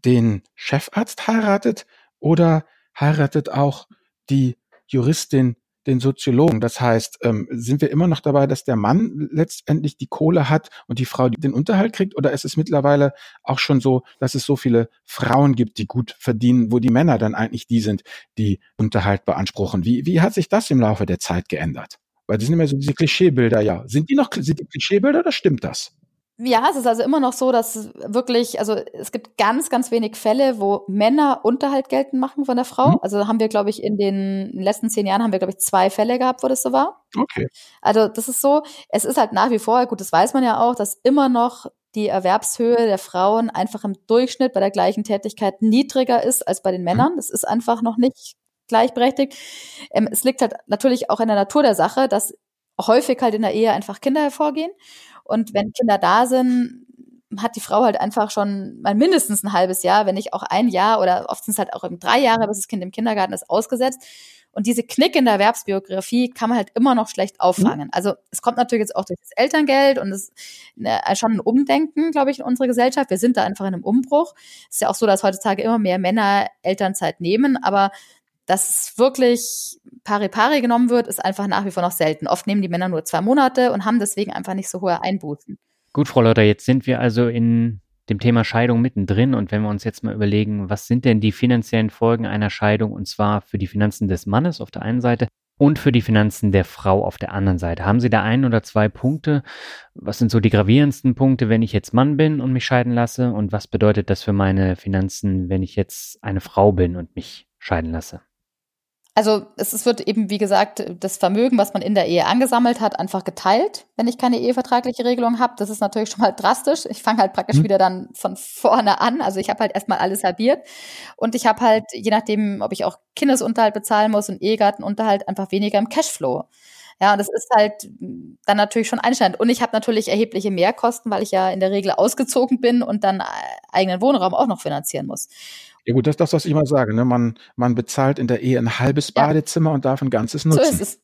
den Chefarzt heiratet oder heiratet auch die Juristin den Soziologen. Das heißt, ähm, sind wir immer noch dabei, dass der Mann letztendlich die Kohle hat und die Frau den Unterhalt kriegt? Oder ist es mittlerweile auch schon so, dass es so viele Frauen gibt, die gut verdienen, wo die Männer dann eigentlich die sind, die Unterhalt beanspruchen? Wie, wie hat sich das im Laufe der Zeit geändert? Weil das sind immer so diese Klischeebilder, ja. Sind die noch sind die Klischeebilder oder stimmt das? Ja, es ist also immer noch so, dass wirklich, also es gibt ganz, ganz wenig Fälle, wo Männer Unterhalt geltend machen von der Frau. Mhm. Also haben wir, glaube ich, in den letzten zehn Jahren haben wir, glaube ich, zwei Fälle gehabt, wo das so war. Okay. Also das ist so, es ist halt nach wie vor, gut, das weiß man ja auch, dass immer noch die Erwerbshöhe der Frauen einfach im Durchschnitt bei der gleichen Tätigkeit niedriger ist als bei den Männern. Das ist einfach noch nicht gleichberechtigt. Ähm, es liegt halt natürlich auch in der Natur der Sache, dass häufig halt in der Ehe einfach Kinder hervorgehen. Und wenn Kinder da sind, hat die Frau halt einfach schon mal mindestens ein halbes Jahr, wenn nicht auch ein Jahr oder oft sind es halt auch eben drei Jahre, bis das Kind im Kindergarten ist, ausgesetzt. Und diese Knick in der Erwerbsbiografie kann man halt immer noch schlecht auffangen. Mhm. Also es kommt natürlich jetzt auch durch das Elterngeld und es ne, schon ein Umdenken, glaube ich, in unserer Gesellschaft. Wir sind da einfach in einem Umbruch. Es ist ja auch so, dass heutzutage immer mehr Männer Elternzeit nehmen, aber dass es wirklich pari pari genommen wird, ist einfach nach wie vor noch selten. Oft nehmen die Männer nur zwei Monate und haben deswegen einfach nicht so hohe Einbußen. Gut, Frau Lauter, jetzt sind wir also in dem Thema Scheidung mittendrin und wenn wir uns jetzt mal überlegen, was sind denn die finanziellen Folgen einer Scheidung und zwar für die Finanzen des Mannes auf der einen Seite und für die Finanzen der Frau auf der anderen Seite. Haben Sie da ein oder zwei Punkte? Was sind so die gravierendsten Punkte, wenn ich jetzt Mann bin und mich scheiden lasse? Und was bedeutet das für meine Finanzen, wenn ich jetzt eine Frau bin und mich scheiden lasse? Also es, es wird eben, wie gesagt, das Vermögen, was man in der Ehe angesammelt hat, einfach geteilt, wenn ich keine ehevertragliche Regelung habe. Das ist natürlich schon mal drastisch. Ich fange halt praktisch mhm. wieder dann von vorne an. Also ich habe halt erstmal alles halbiert. Und ich habe halt, je nachdem, ob ich auch Kindesunterhalt bezahlen muss und Ehegattenunterhalt, einfach weniger im Cashflow. Ja, und das ist halt dann natürlich schon einschneidend. Und ich habe natürlich erhebliche Mehrkosten, weil ich ja in der Regel ausgezogen bin und dann eigenen Wohnraum auch noch finanzieren muss. Ja gut, das ist das, was ich immer sage. Ne? Man, man bezahlt in der Ehe ein halbes Badezimmer und darf ein ganzes nutzen. So ist es.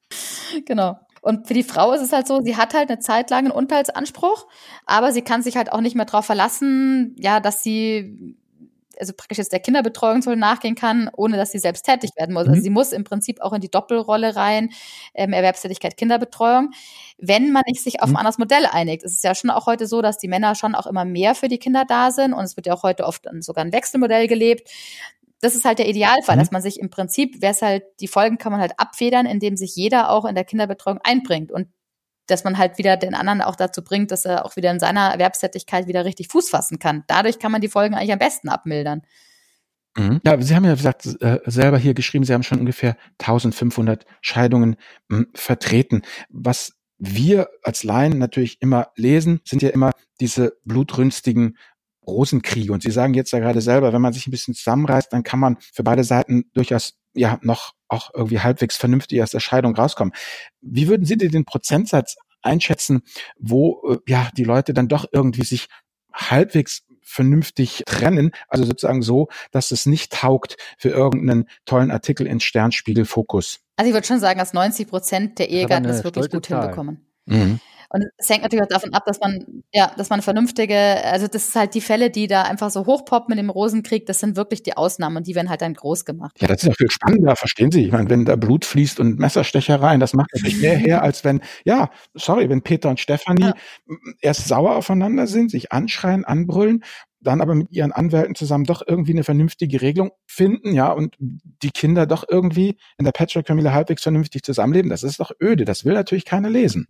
genau. Und für die Frau ist es halt so, sie hat halt eine Zeit lang einen Unterhaltsanspruch, aber sie kann sich halt auch nicht mehr darauf verlassen, ja, dass sie also praktisch jetzt der Kinderbetreuung soll nachgehen kann, ohne dass sie selbst tätig werden muss. Also mhm. Also sie muss im Prinzip auch in die Doppelrolle rein, ähm, Erwerbstätigkeit, Kinderbetreuung, wenn man sich auf ein mhm. anderes Modell einigt. Es ist ja schon auch heute so, dass die Männer schon auch immer mehr für die Kinder da sind und es wird ja auch heute oft sogar ein Wechselmodell gelebt. Das ist halt der Idealfall, mhm. dass man sich im Prinzip, wäre es halt, die Folgen kann man halt abfedern, indem sich jeder auch in der Kinderbetreuung einbringt und dass man halt wieder den anderen auch dazu bringt, dass er auch wieder in seiner Erwerbstätigkeit wieder richtig Fuß fassen kann. Dadurch kann man die Folgen eigentlich am besten abmildern. Mhm. Ja, Sie haben ja gesagt, äh, selber hier geschrieben, Sie haben schon ungefähr 1500 Scheidungen mh, hm, vertreten. Was wir als Laien natürlich immer lesen, sind ja immer diese blutrünstigen Rosenkriege. Und Sie sagen jetzt ja gerade selber, wenn man sich ein bisschen zusammenreißt, dann kann man für beide Seiten durchaus ja noch auch irgendwie halbwegs vernünftig aus der Scheidung rauskommen. Wie würden Sie denn den Prozentsatz einschätzen, wo äh, ja die Leute dann doch irgendwie sich halbwegs vernünftig trennen. Also sozusagen so, dass es nicht taugt für irgendeinen tollen Artikel in Sternspiegel Fokus. Also ich würde schon sagen, dass 90 Prozent der Ehegatten das wirklich gut Zahl. hinbekommen. Mhm. Und es hängt natürlich auch davon ab, dass man, ja, dass man vernünftige, also das ist halt die Fälle, die da einfach so hochpoppen mit dem Rosenkrieg, das sind wirklich die Ausnahmen und die werden halt dann groß gemacht. Ja, das ist ja viel spannender, verstehen Sie? Ich meine, wenn da Blut fließt und Messerstechereien, das macht natürlich mehr her, als wenn, ja, sorry, wenn Peter und Stefanie ja. erst sauer aufeinander sind, sich anschreien, anbrüllen dann aber mit ihren Anwälten zusammen doch irgendwie eine vernünftige Regelung finden, ja, und die Kinder doch irgendwie in der Patchwork-Familie halbwegs vernünftig zusammenleben, das ist doch öde, das will natürlich keiner lesen.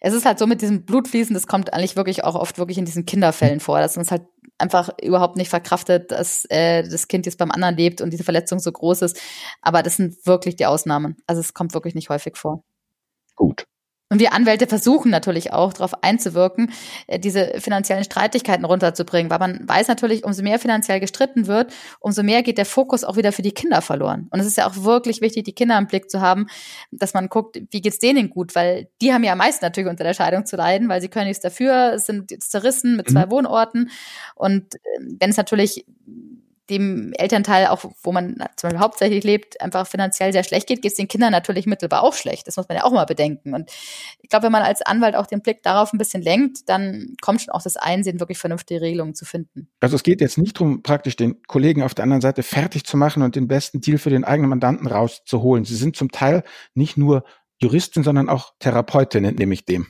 Es ist halt so mit diesem Blutfließen, das kommt eigentlich wirklich auch oft wirklich in diesen Kinderfällen vor, dass man es halt einfach überhaupt nicht verkraftet, dass äh, das Kind jetzt beim anderen lebt und diese Verletzung so groß ist. Aber das sind wirklich die Ausnahmen. Also es kommt wirklich nicht häufig vor. Gut. Und wir Anwälte versuchen natürlich auch darauf einzuwirken, äh, diese finanziellen Streitigkeiten runterzubringen, weil man weiß natürlich, umso mehr finanziell gestritten wird, umso mehr geht der Fokus auch wieder für die Kinder verloren. Und es ist ja auch wirklich wichtig, die Kinder im Blick zu haben, dass man guckt, wie geht's denen gut, weil die haben ja am meisten natürlich unter der Scheidung zu leiden, weil sie können nichts dafür, sind jetzt zerrissen mit zwei mhm. Wohnorten. Und ähm, wenn es natürlich dem Elternteil, auch wo man zum Beispiel hauptsächlich lebt, einfach finanziell sehr schlecht geht, geht es den Kindern natürlich mittelbar auch schlecht. Das muss man ja auch mal bedenken. Und ich glaube, wenn man als Anwalt auch den Blick darauf ein bisschen lenkt, dann kommt schon auch das Einsehen, wirklich vernünftige Regelungen zu finden. Also es geht jetzt nicht darum, praktisch den Kollegen auf der anderen Seite fertig zu machen und den besten Deal für den eigenen Mandanten rauszuholen. Sie sind zum Teil nicht nur Juristin, sondern auch Therapeutin, nehme ich dem.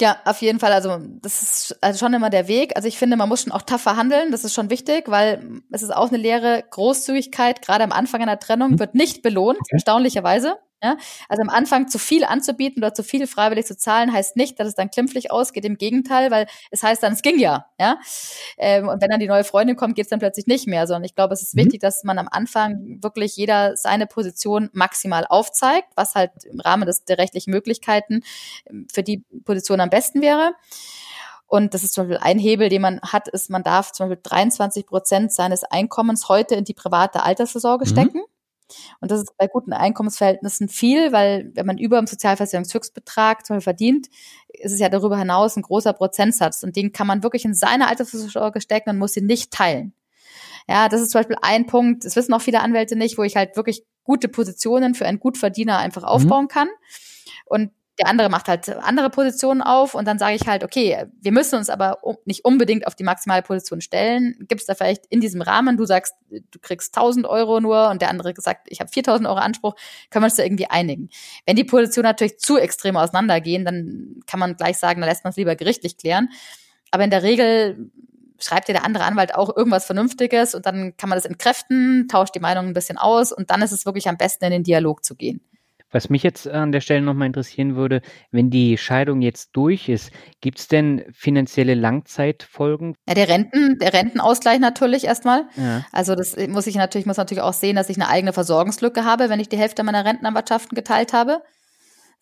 Ja, auf jeden Fall. Also das ist also schon immer der Weg. Also ich finde, man muss schon auch tough verhandeln. Das ist schon wichtig, weil es ist auch eine Lehre. Großzügigkeit, gerade am Anfang einer Trennung, mhm. wird nicht belohnt, okay. erstaunlicherweise. Ja? Also am Anfang zu viel anzubieten oder zu viel freiwillig zu zahlen, heißt nicht, dass es dann klimpflich ausgeht. Im Gegenteil, weil es heißt dann, es ging ja. ja? Ähm, und wenn dann die neue Freundin kommt, geht es dann plötzlich nicht mehr. Sondern ich glaube, es ist mhm. wichtig, dass man am Anfang wirklich jeder seine Position maximal aufzeigt, was halt im Rahmen des, der rechtlichen Möglichkeiten ähm, für die Position am besten wäre. Und das ist zum Beispiel ein Hebel, den man hat, ist, man darf zum Beispiel 23 Prozent seines Einkommens heute in die private Altersvorsorge mhm. stecken. Und das ist bei guten Einkommensverhältnissen viel, weil wenn man über dem Sozialversicherungshöchstbetrag zum Beispiel verdient, ist es ja darüber hinaus ein großer Prozentsatz. Und den kann man wirklich in seine Altersvorsorge stecken und muss ihn nicht teilen. Ja, das ist zum Beispiel ein Punkt, das wissen auch viele Anwälte nicht, wo ich halt wirklich gute Positionen für einen Gutverdiener einfach mhm. aufbauen kann. Und der andere macht halt andere Positionen auf und dann sage ich halt, okay, wir müssen uns aber nicht unbedingt auf die maximale Position stellen. Gibt es da vielleicht in diesem Rahmen, du sagst, du kriegst 1000 Euro nur und der andere sagt, ich habe 4000 Euro Anspruch, können wir uns da irgendwie einigen. Wenn die Positionen natürlich zu extrem auseinandergehen, dann kann man gleich sagen, dann lässt man es lieber gerichtlich klären. Aber in der Regel schreibt dir der andere Anwalt auch irgendwas Vernünftiges und dann kann man das entkräften, tauscht die Meinung ein bisschen aus und dann ist es wirklich am besten in den Dialog zu gehen. Was mich jetzt an der Stelle nochmal interessieren würde, wenn die Scheidung jetzt durch ist, gibt es denn finanzielle Langzeitfolgen? Ja, der Renten, der Rentenausgleich natürlich erstmal. Ja. Also das muss ich natürlich, muss natürlich auch sehen, dass ich eine eigene Versorgungslücke habe, wenn ich die Hälfte meiner Rentenanwartschaften geteilt habe.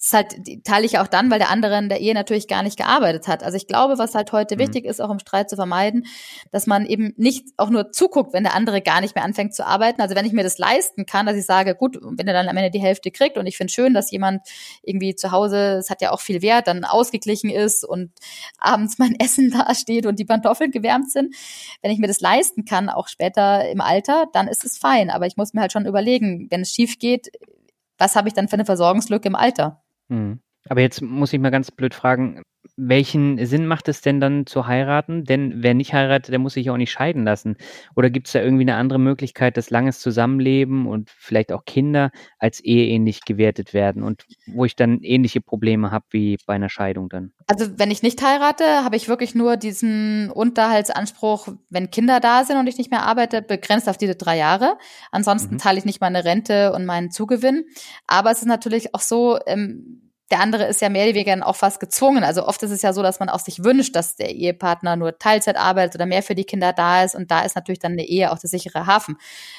Das ist halt, teile ich auch dann, weil der andere in der Ehe natürlich gar nicht gearbeitet hat. Also ich glaube, was halt heute mhm. wichtig ist, auch im Streit zu vermeiden, dass man eben nicht auch nur zuguckt, wenn der andere gar nicht mehr anfängt zu arbeiten. Also wenn ich mir das leisten kann, dass ich sage, gut, wenn er dann am Ende die Hälfte kriegt und ich finde schön, dass jemand irgendwie zu Hause, es hat ja auch viel Wert, dann ausgeglichen ist und abends mein Essen da steht und die Pantoffeln gewärmt sind. Wenn ich mir das leisten kann, auch später im Alter, dann ist es fein. Aber ich muss mir halt schon überlegen, wenn es schief geht, was habe ich dann für eine Versorgungslücke im Alter? Mhm. Aber jetzt muss ich mal ganz blöd fragen, welchen Sinn macht es denn dann zu heiraten? Denn wer nicht heiratet, der muss sich auch nicht scheiden lassen. Oder gibt es da irgendwie eine andere Möglichkeit, dass langes Zusammenleben und vielleicht auch Kinder als eheähnlich gewertet werden und wo ich dann ähnliche Probleme habe wie bei einer Scheidung dann? Also wenn ich nicht heirate, habe ich wirklich nur diesen Unterhaltsanspruch, wenn Kinder da sind und ich nicht mehr arbeite, begrenzt auf diese drei Jahre. Ansonsten mhm. teile ich nicht meine Rente und meinen Zugewinn. Aber es ist natürlich auch so, ähm, der andere ist ja mehr oder weniger auch fast gezwungen. Also oft ist es ja so, dass man auch sich wünscht, dass der Ehepartner nur Teilzeit arbeitet oder mehr für die Kinder da ist. Und da ist natürlich dann eine Ehe auch der sichere Hafen.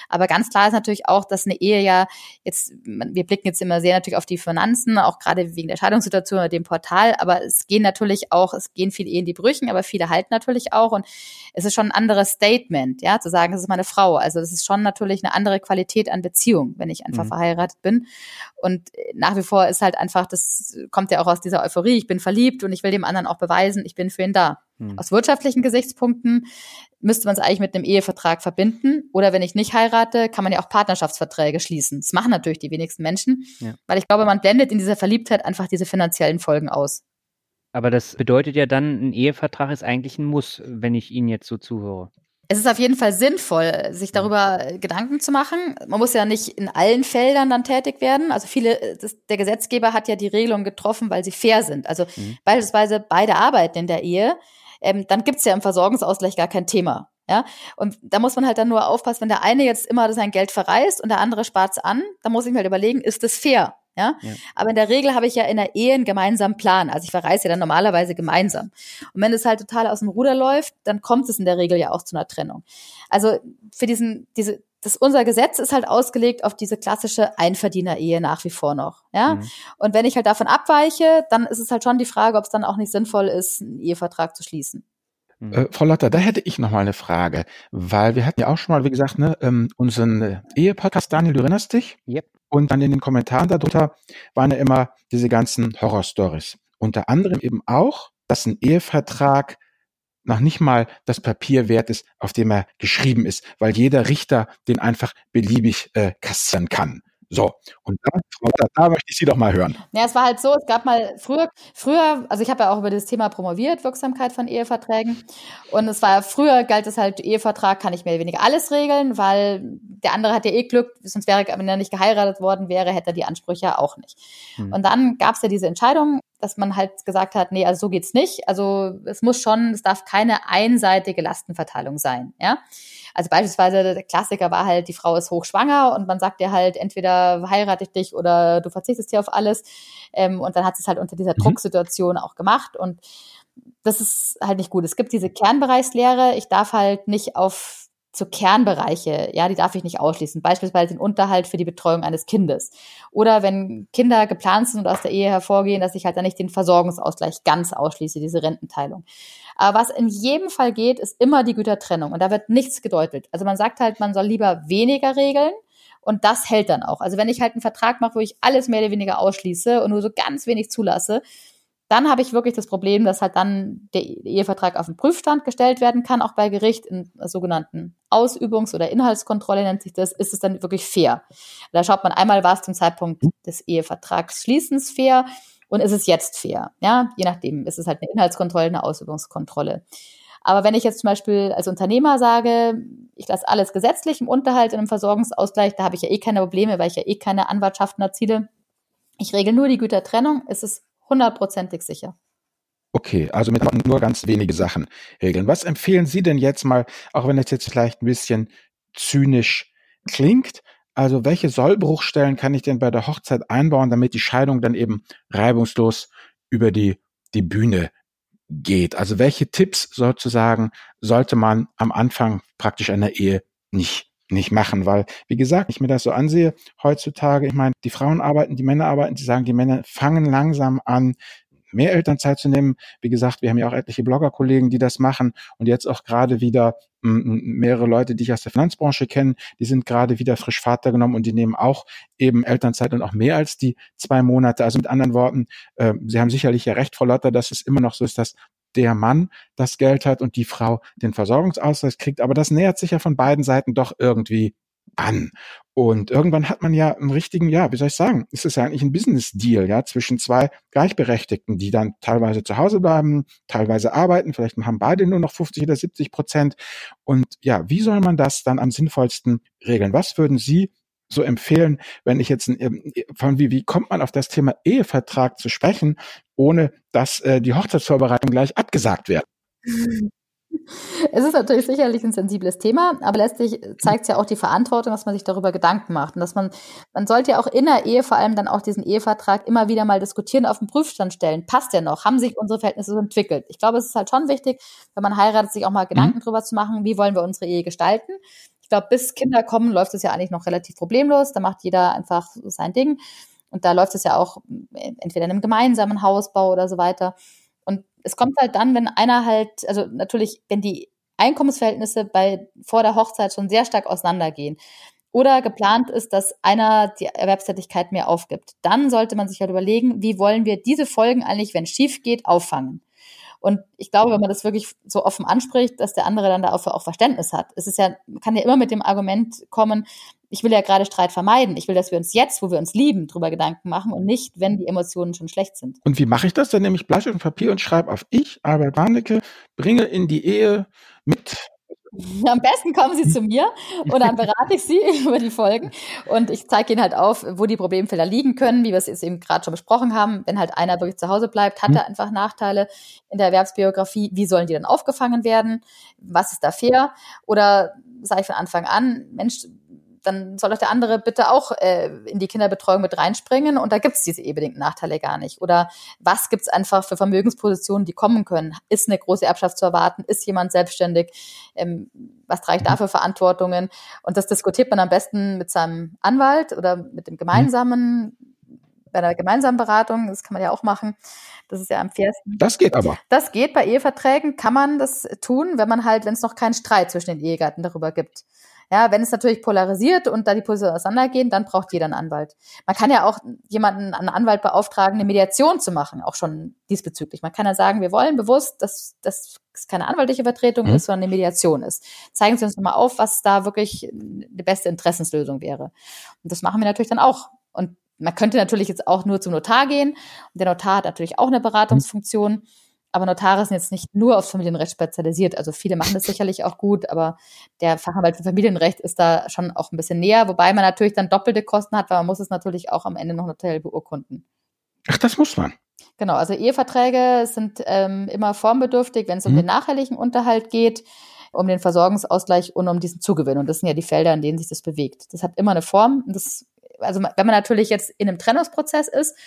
Aber ganz klar ist natürlich auch, dass eine Ehe ja jetzt, wir blicken jetzt immer sehr natürlich auf die Finanzen, auch gerade wegen der Scheidungssituation oder dem Portal. Aber es gehen natürlich auch, es gehen viele Ehen die Brüchen, aber viele halten natürlich auch. Und es ist schon ein anderes Statement, ja, zu sagen, das ist meine Frau. Also das ist schon natürlich eine andere Qualität an Beziehung, wenn ich einfach mhm. verheiratet bin. Und nach wie vor ist halt einfach das das kommt ja auch aus dieser Euphorie, ich bin verliebt und ich will dem anderen auch beweisen, ich bin für ihn da. Hm. Aus wirtschaftlichen Gesichtspunkten müsste man es eigentlich mit einem Ehevertrag verbinden. Oder wenn ich nicht heirate, kann man ja auch Partnerschaftsverträge schließen. Das machen natürlich die wenigsten Menschen, ja. weil ich glaube, man blendet in dieser Verliebtheit einfach diese finanziellen Folgen aus. Aber das bedeutet ja dann, ein Ehevertrag ist eigentlich ein Muss, wenn ich Ihnen jetzt so zuhöre. Es ist auf jeden Fall sinnvoll, sich darüber Gedanken zu machen. Man muss ja nicht in allen Feldern dann tätig werden. Also viele, das, der Gesetzgeber hat ja die Regelungen getroffen, weil sie fair sind. Also mhm. beispielsweise beide arbeiten in der Ehe ähm, dann gibt's ja im Versorgungsausgleich gar kein Thema. Ja, und da muss man halt dann nur aufpassen, wenn der eine jetzt immer sein Geld verreist und der andere spart's an, dann muss ich mir halt überlegen, ist das fair? Ja? ja? Aber in der Regel habe ich ja in der Ehe einen gemeinsamen Plan. Also ich verreise ja dann normalerweise gemeinsam. Und wenn es halt total aus dem Ruder läuft, dann kommt es in der Regel ja auch zu einer Trennung. Also für diesen, diese, das, unser Gesetz ist halt ausgelegt auf diese klassische Einverdiener-Ehe nach wie vor noch. Ja? Mhm. Und wenn ich halt davon abweiche, dann ist es halt schon die Frage, ob es dann auch nicht sinnvoll ist, einen Ehevertrag zu schließen. Mhm. Äh, Frau Lotter, da hätte ich noch mal eine Frage, weil wir hatten ja auch schon mal, wie gesagt, ne, ähm, unseren Ehepodcast, Daniel, du erinnerst dich? Yep. Und dann in den Kommentaren darunter waren ja immer diese ganzen Horrorstories. Unter anderem eben auch, dass ein Ehevertrag noch nicht mal das Papier wert ist, auf dem er geschrieben ist, weil jeder Richter den einfach beliebig äh, kassieren kann. So, und da, da, da möchte ich Sie doch mal hören. Ja, es war halt so, es gab mal früher, früher, also ich habe ja auch über das Thema promoviert, Wirksamkeit von Eheverträgen. Und es war früher galt es halt, Ehevertrag kann ich mehr oder weniger alles regeln, weil der andere hat ja eh Glück, sonst wäre, wenn er nicht geheiratet worden wäre, hätte er die Ansprüche auch nicht. Hm. Und dann gab es ja diese Entscheidung, dass man halt gesagt hat, nee, also so geht's nicht. Also es muss schon, es darf keine einseitige Lastenverteilung sein, ja. Also beispielsweise der Klassiker war halt, die Frau ist hochschwanger und man sagt ihr halt, entweder heirate ich dich oder du verzichtest hier auf alles. Ähm, und dann hat sie es halt unter dieser mhm. Drucksituation auch gemacht und das ist halt nicht gut. Es gibt diese Kernbereichslehre. Ich darf halt nicht auf zu Kernbereiche, ja, die darf ich nicht ausschließen. Beispielsweise den Unterhalt für die Betreuung eines Kindes. Oder wenn Kinder geplant sind und aus der Ehe hervorgehen, dass ich halt dann nicht den Versorgungsausgleich ganz ausschließe, diese Rententeilung. Aber was in jedem Fall geht, ist immer die Gütertrennung. Und da wird nichts gedeutet. Also man sagt halt, man soll lieber weniger regeln. Und das hält dann auch. Also wenn ich halt einen Vertrag mache, wo ich alles mehr oder weniger ausschließe und nur so ganz wenig zulasse, dann habe ich wirklich das Problem, dass halt dann der Ehevertrag auf den Prüfstand gestellt werden kann, auch bei Gericht in sogenannten Ausübungs- oder Inhaltskontrolle nennt sich das, ist es dann wirklich fair. Da schaut man einmal, war es zum Zeitpunkt des Ehevertragsschließens fair und ist es jetzt fair. Ja, je nachdem ist es halt eine Inhaltskontrolle, eine Ausübungskontrolle. Aber wenn ich jetzt zum Beispiel als Unternehmer sage, ich lasse alles gesetzlich im Unterhalt, in einem Versorgungsausgleich, da habe ich ja eh keine Probleme, weil ich ja eh keine Anwartschaften erziele. Ich regel nur die Gütertrennung, ist es hundertprozentig sicher. Okay, also mit nur ganz wenige Sachen regeln. Was empfehlen Sie denn jetzt mal, auch wenn es jetzt vielleicht ein bisschen zynisch klingt, also welche Sollbruchstellen kann ich denn bei der Hochzeit einbauen, damit die Scheidung dann eben reibungslos über die, die Bühne geht? Also welche Tipps sozusagen sollte man am Anfang praktisch einer Ehe nicht nicht machen, weil, wie gesagt, ich mir das so ansehe heutzutage, ich meine, die Frauen arbeiten, die Männer arbeiten, sie sagen, die Männer fangen langsam an, mehr Elternzeit zu nehmen. Wie gesagt, wir haben ja auch etliche Bloggerkollegen, die das machen und jetzt auch gerade wieder mehrere Leute, die ich aus der Finanzbranche kenne, die sind gerade wieder frisch Vater genommen und die nehmen auch eben Elternzeit und auch mehr als die zwei Monate. Also mit anderen Worten, äh, Sie haben sicherlich ja recht, Frau Lotter, dass es immer noch so ist, dass der Mann das Geld hat und die Frau den Versorgungsausgleich kriegt. Aber das nähert sich ja von beiden Seiten doch irgendwie an. Und irgendwann hat man ja einen richtigen, ja, wie soll ich sagen, ist es ja eigentlich ein Business-Deal, ja, zwischen zwei Gleichberechtigten, die dann teilweise zu Hause bleiben, teilweise arbeiten, vielleicht haben beide nur noch 50 oder 70 Prozent. Und ja, wie soll man das dann am sinnvollsten regeln? Was würden Sie so empfehlen, wenn ich jetzt ähm, von wie, wie kommt man auf das Thema Ehevertrag zu sprechen, ohne dass äh, die Hochzeitsvorbereitung gleich abgesagt wird? Es ist natürlich sicherlich ein sensibles Thema, aber letztlich zeigt es ja auch die Verantwortung, dass man sich darüber Gedanken macht und dass man, man sollte ja auch in der Ehe vor allem dann auch diesen Ehevertrag immer wieder mal diskutieren, auf den Prüfstand stellen. Passt der noch? Haben sich unsere Verhältnisse so entwickelt? Ich glaube, es ist halt schon wichtig, wenn man heiratet, sich auch mal Gedanken mhm. drüber zu machen, wie wollen wir unsere Ehe gestalten? Glaube, bis Kinder kommen, läuft es ja eigentlich noch relativ problemlos. Da macht jeder einfach sein Ding. Und da läuft es ja auch entweder in einem gemeinsamen Hausbau oder so weiter. Und es kommt halt dann, wenn einer halt, also natürlich, wenn die Einkommensverhältnisse bei vor der Hochzeit schon sehr stark auseinandergehen oder geplant ist, dass einer die Erwerbstätigkeit mehr aufgibt. Dann sollte man sich halt überlegen, wie wollen wir diese Folgen eigentlich, wenn es schief geht, auffangen. Und ich glaube, wenn man das wirklich so offen anspricht, dass der andere dann dafür auch Verständnis hat. Es ist ja, man kann ja immer mit dem Argument kommen, ich will ja gerade Streit vermeiden. Ich will, dass wir uns jetzt, wo wir uns lieben, drüber Gedanken machen und nicht, wenn die Emotionen schon schlecht sind. Und wie mache ich das? Dann nehme ich Bleistift und Papier und schreibe auf ich, Albert Warnecke, bringe in die Ehe mit am besten kommen Sie zu mir und dann berate ich Sie über die Folgen und ich zeige Ihnen halt auf, wo die Problemfelder liegen können, wie wir es jetzt eben gerade schon besprochen haben. Wenn halt einer wirklich zu Hause bleibt, hat mhm. er einfach Nachteile in der Erwerbsbiografie. Wie sollen die dann aufgefangen werden? Was ist da fair? Oder sage ich von Anfang an, Mensch, dann soll doch der andere bitte auch äh, in die Kinderbetreuung mit reinspringen und da gibt es diese ehebedingten Nachteile gar nicht. Oder was gibt es einfach für Vermögenspositionen, die kommen können? Ist eine große Erbschaft zu erwarten? Ist jemand selbstständig? Ähm, was trage ich da für Verantwortungen? Und das diskutiert man am besten mit seinem Anwalt oder mit dem gemeinsamen bei einer gemeinsamen Beratung, das kann man ja auch machen. Das ist ja am fairsten. Das geht aber. Das geht bei Eheverträgen, kann man das tun, wenn man halt, wenn es noch keinen Streit zwischen den Ehegatten darüber gibt. Ja, wenn es natürlich polarisiert und da die Positionen auseinandergehen, dann braucht jeder einen Anwalt. Man kann ja auch jemanden, einen Anwalt beauftragen, eine Mediation zu machen, auch schon diesbezüglich. Man kann ja sagen, wir wollen bewusst, dass das keine anwaltliche Vertretung mhm. ist, sondern eine Mediation ist. Zeigen Sie uns nochmal auf, was da wirklich die beste Interessenslösung wäre. Und das machen wir natürlich dann auch. Und man könnte natürlich jetzt auch nur zum Notar gehen. Und der Notar hat natürlich auch eine Beratungsfunktion. Mhm. Aber Notare sind jetzt nicht nur aufs Familienrecht spezialisiert. Also viele machen das sicherlich auch gut, aber der Fachanwalt für Familienrecht ist da schon auch ein bisschen näher, wobei man natürlich dann doppelte Kosten hat, weil man muss es natürlich auch am Ende noch notariell beurkunden. Ach, das muss man. Genau, also Eheverträge sind ähm, immer formbedürftig, wenn es um mhm. den nachherlichen Unterhalt geht, um den Versorgungsausgleich und um diesen Zugewinn. Und das sind ja die Felder, in denen sich das bewegt. Das hat immer eine Form. Das, also wenn man natürlich jetzt in einem Trennungsprozess ist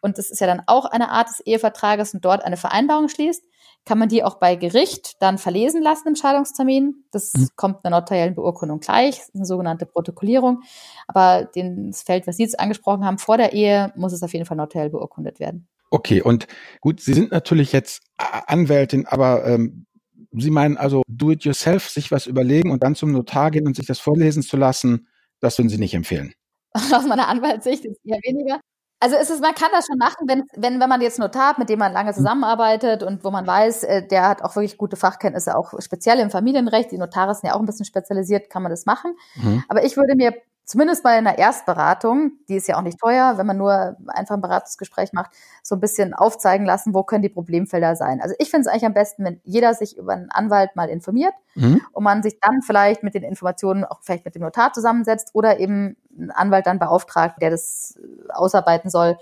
und das ist ja dann auch eine Art des Ehevertrages und dort eine Vereinbarung schließt, kann man die auch bei Gericht dann verlesen lassen im Scheidungstermin. Das mhm. kommt einer notariellen Beurkundung gleich, das ist eine sogenannte Protokollierung. Aber das Feld, was Sie jetzt angesprochen haben, vor der Ehe muss es auf jeden Fall notariell beurkundet werden. Okay, und gut, Sie sind natürlich jetzt Anwältin, aber ähm, Sie meinen also do-it-yourself, sich was überlegen und dann zum Notar gehen und sich das vorlesen zu lassen, das würden Sie nicht empfehlen. Aus meiner Anwaltssicht ist eher weniger. Also es ist, man kann das schon machen, wenn, wenn, wenn man jetzt Notar hat, mit dem man lange zusammenarbeitet und wo man weiß, äh, der hat auch wirklich gute Fachkenntnisse, auch speziell im Familienrecht. Die Notare sind ja auch ein bisschen spezialisiert, kann man das machen. Mhm. Aber ich würde mir zumindest mal in der Erstberatung, die ist ja auch nicht teuer, wenn man nur einfach ein Beratungsgespräch macht, so ein bisschen aufzeigen lassen, wo können die Problemfelder sein. Also ich finde es eigentlich am besten, wenn jeder sich über einen Anwalt mal informiert mhm. und man sich dann vielleicht mit den Informationen auch vielleicht mit dem Notar zusammensetzt oder eben einen Anwalt dann beauftragt, der das ausarbeiten soll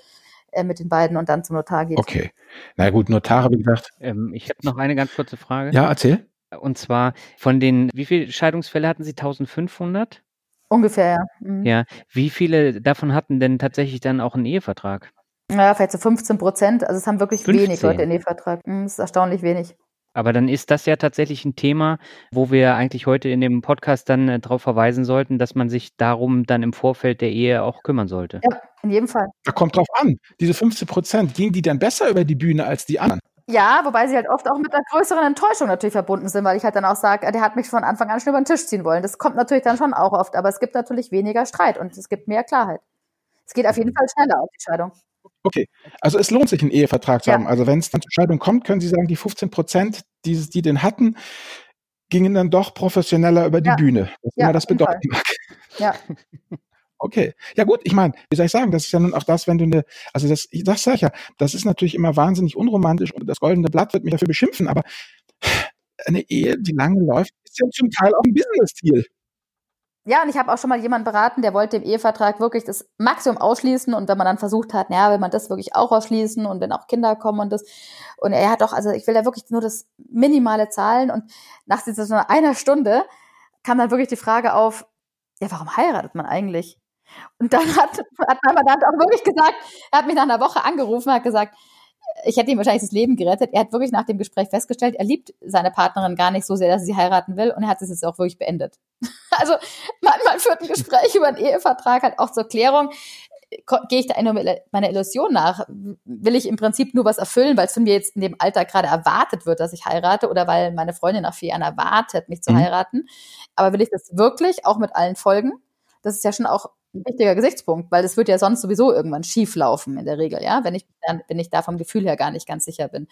äh, mit den beiden und dann zum Notar geht. Okay. Na gut, Notare, wie gesagt. Ähm, ich habe noch eine ganz kurze Frage. Ja, erzähl. Und zwar von den, wie viele Scheidungsfälle hatten Sie? 1500? Ungefähr, ja. Mhm. Ja. Wie viele davon hatten denn tatsächlich dann auch einen Ehevertrag? Ja, vielleicht so 15 Prozent. Also es haben wirklich 15. wenig Leute einen Ehevertrag. Mhm, das ist erstaunlich wenig. Aber dann ist das ja tatsächlich ein Thema, wo wir eigentlich heute in dem Podcast dann äh, darauf verweisen sollten, dass man sich darum dann im Vorfeld der Ehe auch kümmern sollte. Ja, in jedem Fall. Da kommt drauf an. Diese 15 Prozent, gingen die dann besser über die Bühne als die anderen? Ja, wobei sie halt oft auch mit einer größeren Enttäuschung natürlich verbunden sind, weil ich halt dann auch sage, der hat mich von Anfang an schon über den Tisch ziehen wollen. Das kommt natürlich dann schon auch oft, aber es gibt natürlich weniger Streit und es gibt mehr Klarheit. Es geht auf jeden Fall schneller auf die Scheidung. Okay, also es lohnt sich, einen Ehevertrag zu ja. haben. Also wenn es dann zur Scheidung kommt, können Sie sagen, die 15 Prozent, die, die den hatten, gingen dann doch professioneller über die ja. Bühne. Was ja, immer das bedeuten mag. Ja. Okay. Ja gut, ich meine, wie soll ich sagen, das ist ja nun auch das, wenn du eine, also das, das sag ich ja, das ist natürlich immer wahnsinnig unromantisch und das goldene Blatt wird mich dafür beschimpfen, aber eine Ehe, die lange läuft, ist ja zum Teil auch ein Business-Stil. Ja, und ich habe auch schon mal jemanden beraten, der wollte im Ehevertrag wirklich das Maximum ausschließen und wenn man dann versucht hat, naja, will man das wirklich auch ausschließen und wenn auch Kinder kommen und das und er hat doch, also ich will da wirklich nur das minimale zahlen und nach dieser so einer Stunde kam dann wirklich die Frage auf, ja, warum heiratet man eigentlich? Und dann hat, hat mein Mandant auch wirklich gesagt, er hat mich nach einer Woche angerufen, hat gesagt, ich hätte ihm wahrscheinlich das Leben gerettet. Er hat wirklich nach dem Gespräch festgestellt, er liebt seine Partnerin gar nicht so sehr, dass er sie heiraten will und er hat es jetzt auch wirklich beendet. Also manchmal führt ein Gespräch über einen Ehevertrag halt auch zur Klärung. Gehe ich da nur meiner Illusion nach? Will ich im Prinzip nur was erfüllen, weil es von mir jetzt in dem Alter gerade erwartet wird, dass ich heirate oder weil meine Freundin nach vier Jahren erwartet, mich zu mhm. heiraten? Aber will ich das wirklich, auch mit allen Folgen? das ist ja schon auch ein wichtiger Gesichtspunkt, weil es wird ja sonst sowieso irgendwann schief laufen in der Regel, ja, wenn ich dann, wenn ich da vom Gefühl her gar nicht ganz sicher bin.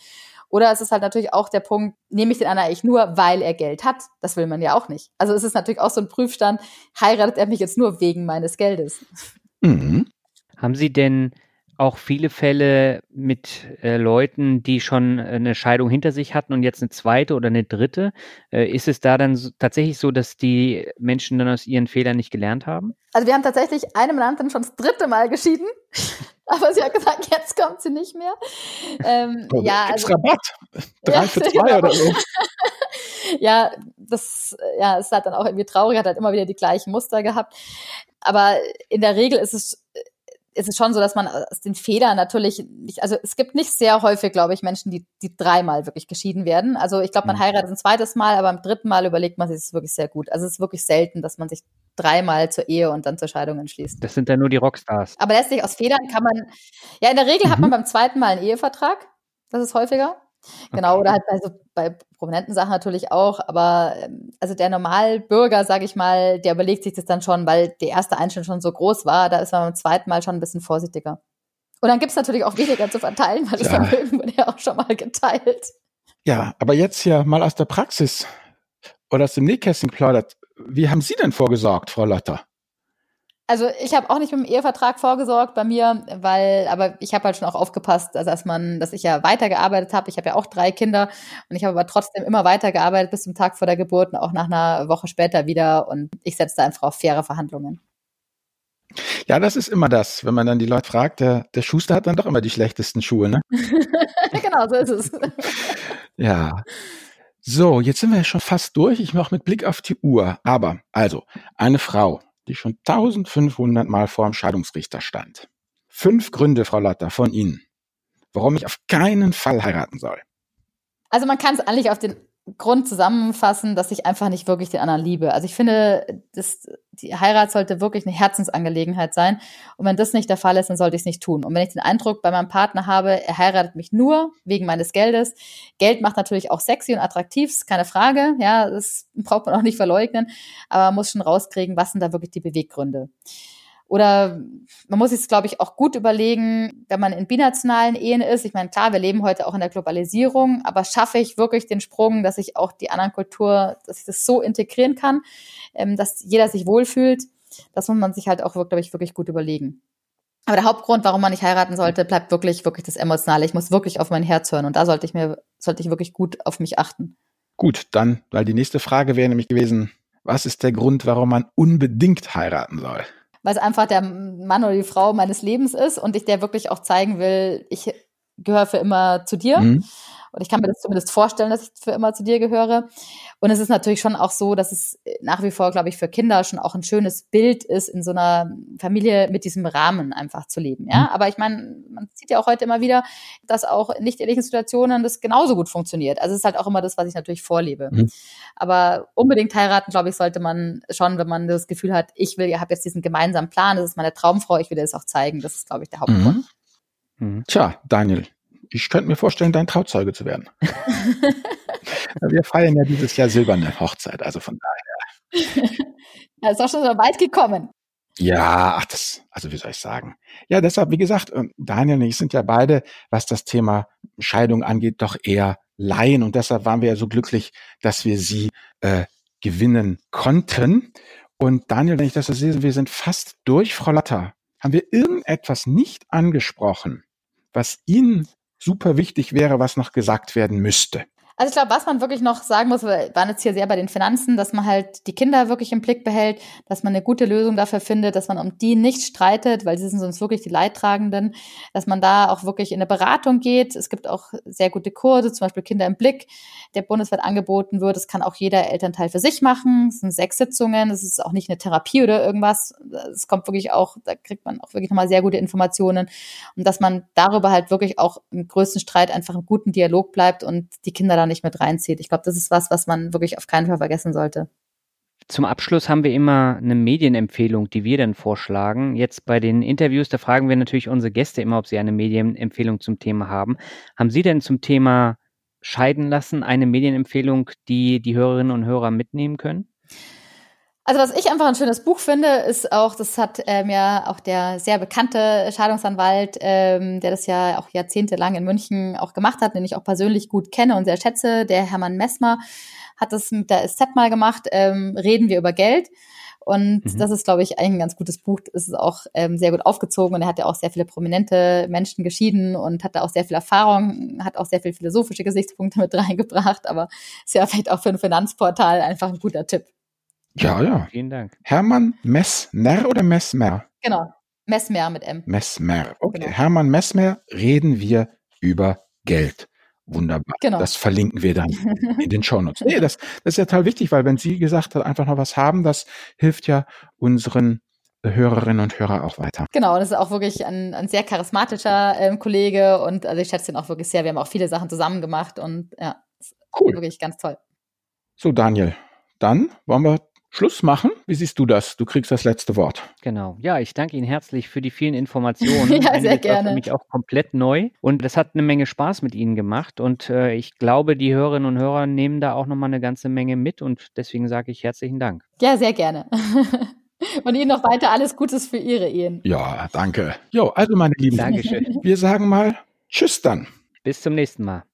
Oder es ist halt natürlich auch der Punkt, nehme ich den anderen eigentlich nur, weil er Geld hat? Das will man ja auch nicht. Also es ist natürlich auch so ein Prüfstand, heiratet er mich jetzt nur wegen meines Geldes? Mhm. Haben Sie denn auch viele Fälle mit äh, Leuten, die schon eine Scheidung hinter sich hatten und jetzt eine zweite oder eine dritte. Äh, ist es da dann so, tatsächlich so, dass die Menschen dann aus ihren Fehlern nicht gelernt haben? Also wir haben tatsächlich eine Mandantin schon das dritte Mal geschieden. Aber sie hat gesagt, jetzt kommt sie nicht mehr. Ähm, oh, ja, also, Rabatt. Drei ja, für zwei genau. oder so. ja, das ja, ist halt dann auch irgendwie traurig, hat halt immer wieder die gleichen Muster gehabt. Aber in der Regel ist es ist es schon so, dass man aus den Fehlern natürlich nicht, also es gibt nicht sehr häufig, glaube ich, Menschen, die, die dreimal wirklich geschieden werden. Also ich glaube, man mhm. heiratet ein zweites Mal, aber am dritten Mal überlegt man sich es wirklich sehr gut. Also es ist wirklich selten, dass man sich dreimal zur Ehe und dann zur Scheidung entschließt. Das sind dann nur die Rockstars. Aber letztlich aus Fehlern kann man, ja, in der Regel mhm. hat man beim zweiten Mal einen Ehevertrag. Das ist häufiger. Genau, oder halt bei, so, bei prominenten Sachen natürlich auch, aber ähm, also der Normalbürger, sage ich mal, der überlegt sich das dann schon, weil der erste Einschnitt schon so groß war, da ist man beim zweiten Mal schon ein bisschen vorsichtiger. Und dann gibt's natürlich auch weniger zu verteilen, weil das ja. Vermögen wurde ja auch schon mal geteilt. Ja, aber jetzt ja mal aus der Praxis oder aus dem Nähkästchen plaudert. Wie haben Sie denn vorgesorgt, Frau Lotter? Also ich habe auch nicht mit dem Ehevertrag vorgesorgt bei mir, weil, aber ich habe halt schon auch aufgepasst, also dass man, dass ich ja weitergearbeitet habe. Ich habe ja auch drei Kinder und ich habe aber trotzdem immer weitergearbeitet bis zum Tag vor der Geburt und auch nach einer Woche später wieder. Und ich setze da einfach auf faire Verhandlungen. Ja, das ist immer das, wenn man dann die Leute fragt, der, der Schuster hat dann doch immer die schlechtesten Schuhe, ne? genau, so ist es. ja. So, jetzt sind wir ja schon fast durch. Ich mache mit Blick auf die Uhr. Aber, also, eine Frau, die schon 1500 Mal vor dem Scheidungsrichter stand. Fünf Gründe, Frau Lotter, von Ihnen, warum ich auf keinen Fall heiraten soll. Also man kann es eigentlich auf den Grund zusammenfassen, dass ich einfach nicht wirklich den anderen liebe. Also ich finde, das, die Heirat sollte wirklich eine Herzensangelegenheit sein. Und wenn das nicht der Fall ist, dann sollte ich es nicht tun. Und wenn ich den Eindruck bei meinem Partner habe, er heiratet mich nur wegen meines Geldes. Geld macht natürlich auch sexy und attraktiv, ist keine Frage. Ja, das braucht man auch nicht verleugnen. Aber man muss schon rauskriegen, was sind da wirklich die Beweggründe. Oder man muss sich glaube ich, auch gut überlegen, wenn man in binationalen Ehen ist. Ich meine, klar, wir leben heute auch in der Globalisierung, aber schaffe ich wirklich den Sprung, dass ich auch die anderen Kultur, dass ich das so integrieren kann, ähm, dass jeder sich wohlfühlt. Das muss man sich halt auch, glaube ich, wirklich gut überlegen. Aber der Hauptgrund, warum man nicht heiraten sollte, bleibt wirklich, wirklich das Emotionale. Ich muss wirklich auf mein Herz hören und da sollte ich mir, sollte ich wirklich gut auf mich achten. Gut, dann, weil die nächste Frage wäre nämlich gewesen, was ist der Grund, warum man unbedingt heiraten soll? Weil es einfach der Mann oder die Frau meines Lebens ist und ich der wirklich auch zeigen will, ich gehöre für immer zu dir. Mhm. Und ich kann mir das zumindest vorstellen, dass ich für immer zu dir gehöre. Und es ist natürlich schon auch so, dass es nach wie vor, glaube ich, für Kinder schon auch ein schönes Bild ist, in so einer Familie mit diesem Rahmen einfach zu leben. Ja, mhm. aber ich meine, man sieht ja auch heute immer wieder, dass auch in nicht ehrlichen Situationen das genauso gut funktioniert. Also es ist halt auch immer das, was ich natürlich vorlebe. Mhm. Aber unbedingt heiraten, glaube ich, sollte man schon, wenn man das Gefühl hat, ich will, ihr habt jetzt diesen gemeinsamen Plan, das ist meine Traumfrau, ich will das auch zeigen. Das ist, glaube ich, der Hauptgrund. Mhm. Tja, Daniel, ich könnte mir vorstellen, dein Trauzeuge zu werden. Wir feiern ja dieses Jahr silberne Hochzeit, also von daher. Ja, ist auch schon so weit gekommen. Ja, ach das, also wie soll ich sagen? Ja, deshalb, wie gesagt, ähm, Daniel und ich sind ja beide, was das Thema Scheidung angeht, doch eher Laien und deshalb waren wir ja so glücklich, dass wir sie äh, gewinnen konnten. Und Daniel, wenn ich das so sehe, wir sind fast durch. Frau Latter, haben wir irgendetwas nicht angesprochen, was Ihnen super wichtig wäre, was noch gesagt werden müsste? Also ich glaube, was man wirklich noch sagen muss, wir waren jetzt hier sehr bei den Finanzen, dass man halt die Kinder wirklich im Blick behält, dass man eine gute Lösung dafür findet, dass man um die nicht streitet, weil sie sind sonst wirklich die Leidtragenden, dass man da auch wirklich in eine Beratung geht. Es gibt auch sehr gute Kurse, zum Beispiel Kinder im Blick, der bundesweit angeboten wird. Das kann auch jeder Elternteil für sich machen. Es sind sechs Sitzungen, es ist auch nicht eine Therapie oder irgendwas. Es kommt wirklich auch, da kriegt man auch wirklich nochmal sehr gute Informationen und dass man darüber halt wirklich auch im größten Streit einfach im guten Dialog bleibt und die Kinder dann nicht mit reinzieht. Ich glaube, das ist was, was man wirklich auf keinen Fall vergessen sollte. Zum Abschluss haben wir immer eine Medienempfehlung, die wir dann vorschlagen. Jetzt bei den Interviews, da fragen wir natürlich unsere Gäste immer, ob sie eine Medienempfehlung zum Thema haben. Haben Sie denn zum Thema Scheiden lassen eine Medienempfehlung, die die Hörerinnen und Hörer mitnehmen können? Also was ich einfach ein schönes Buch finde, ist auch, das hat ähm, ja auch der sehr bekannte Scheidungsanwalt, ähm, der das ja auch jahrzehntelang in München auch gemacht hat, den ich auch persönlich gut kenne und sehr schätze, der Hermann Messmer, hat das mit der SZ mal gemacht, ähm, Reden wir über Geld. Und mhm. das ist, glaube ich, eigentlich ein ganz gutes Buch. Es ist auch ähm, sehr gut aufgezogen und er hat ja auch sehr viele prominente Menschen geschieden und hat da auch sehr viel Erfahrung, hat auch sehr viele philosophische Gesichtspunkte mit reingebracht, aber ist ja vielleicht auch für ein Finanzportal einfach ein guter Tipp. Ja, ja. Vielen Dank. Hermann Messner oder Messmer? Genau. Messmer mit M. Messmer. Okay. Genau. Hermann Messmer reden wir über Geld. Wunderbar. Genau. Das verlinken wir dann in den Shownotes. Nee, das, das ist ja total wichtig, weil wenn Sie gesagt hat, einfach noch was haben, das hilft ja unseren Hörerinnen und Hörer auch weiter. Genau, das ist auch wirklich ein, ein sehr charismatischer ähm, Kollege und also ich schätze ihn auch wirklich sehr. Wir haben auch viele Sachen zusammen gemacht und ja, cool. wirklich ganz toll. So, Daniel, dann wollen wir Schluss machen. Wie siehst du das? Du kriegst das letzte Wort. Genau. Ja, ich danke Ihnen herzlich für die vielen Informationen. ja, sehr gerne. Das für mich auch komplett neu und es hat eine Menge Spaß mit Ihnen gemacht und äh, ich glaube, die Hörerinnen und Hörer nehmen da auch nochmal eine ganze Menge mit und deswegen sage ich herzlichen Dank. Ja, sehr gerne. Und Ihnen noch weiter alles Gutes für Ihre Ehen. Ja, danke. Jo, also meine Lieben. Dankeschön. Wir sagen mal Tschüss dann. Bis zum nächsten Mal.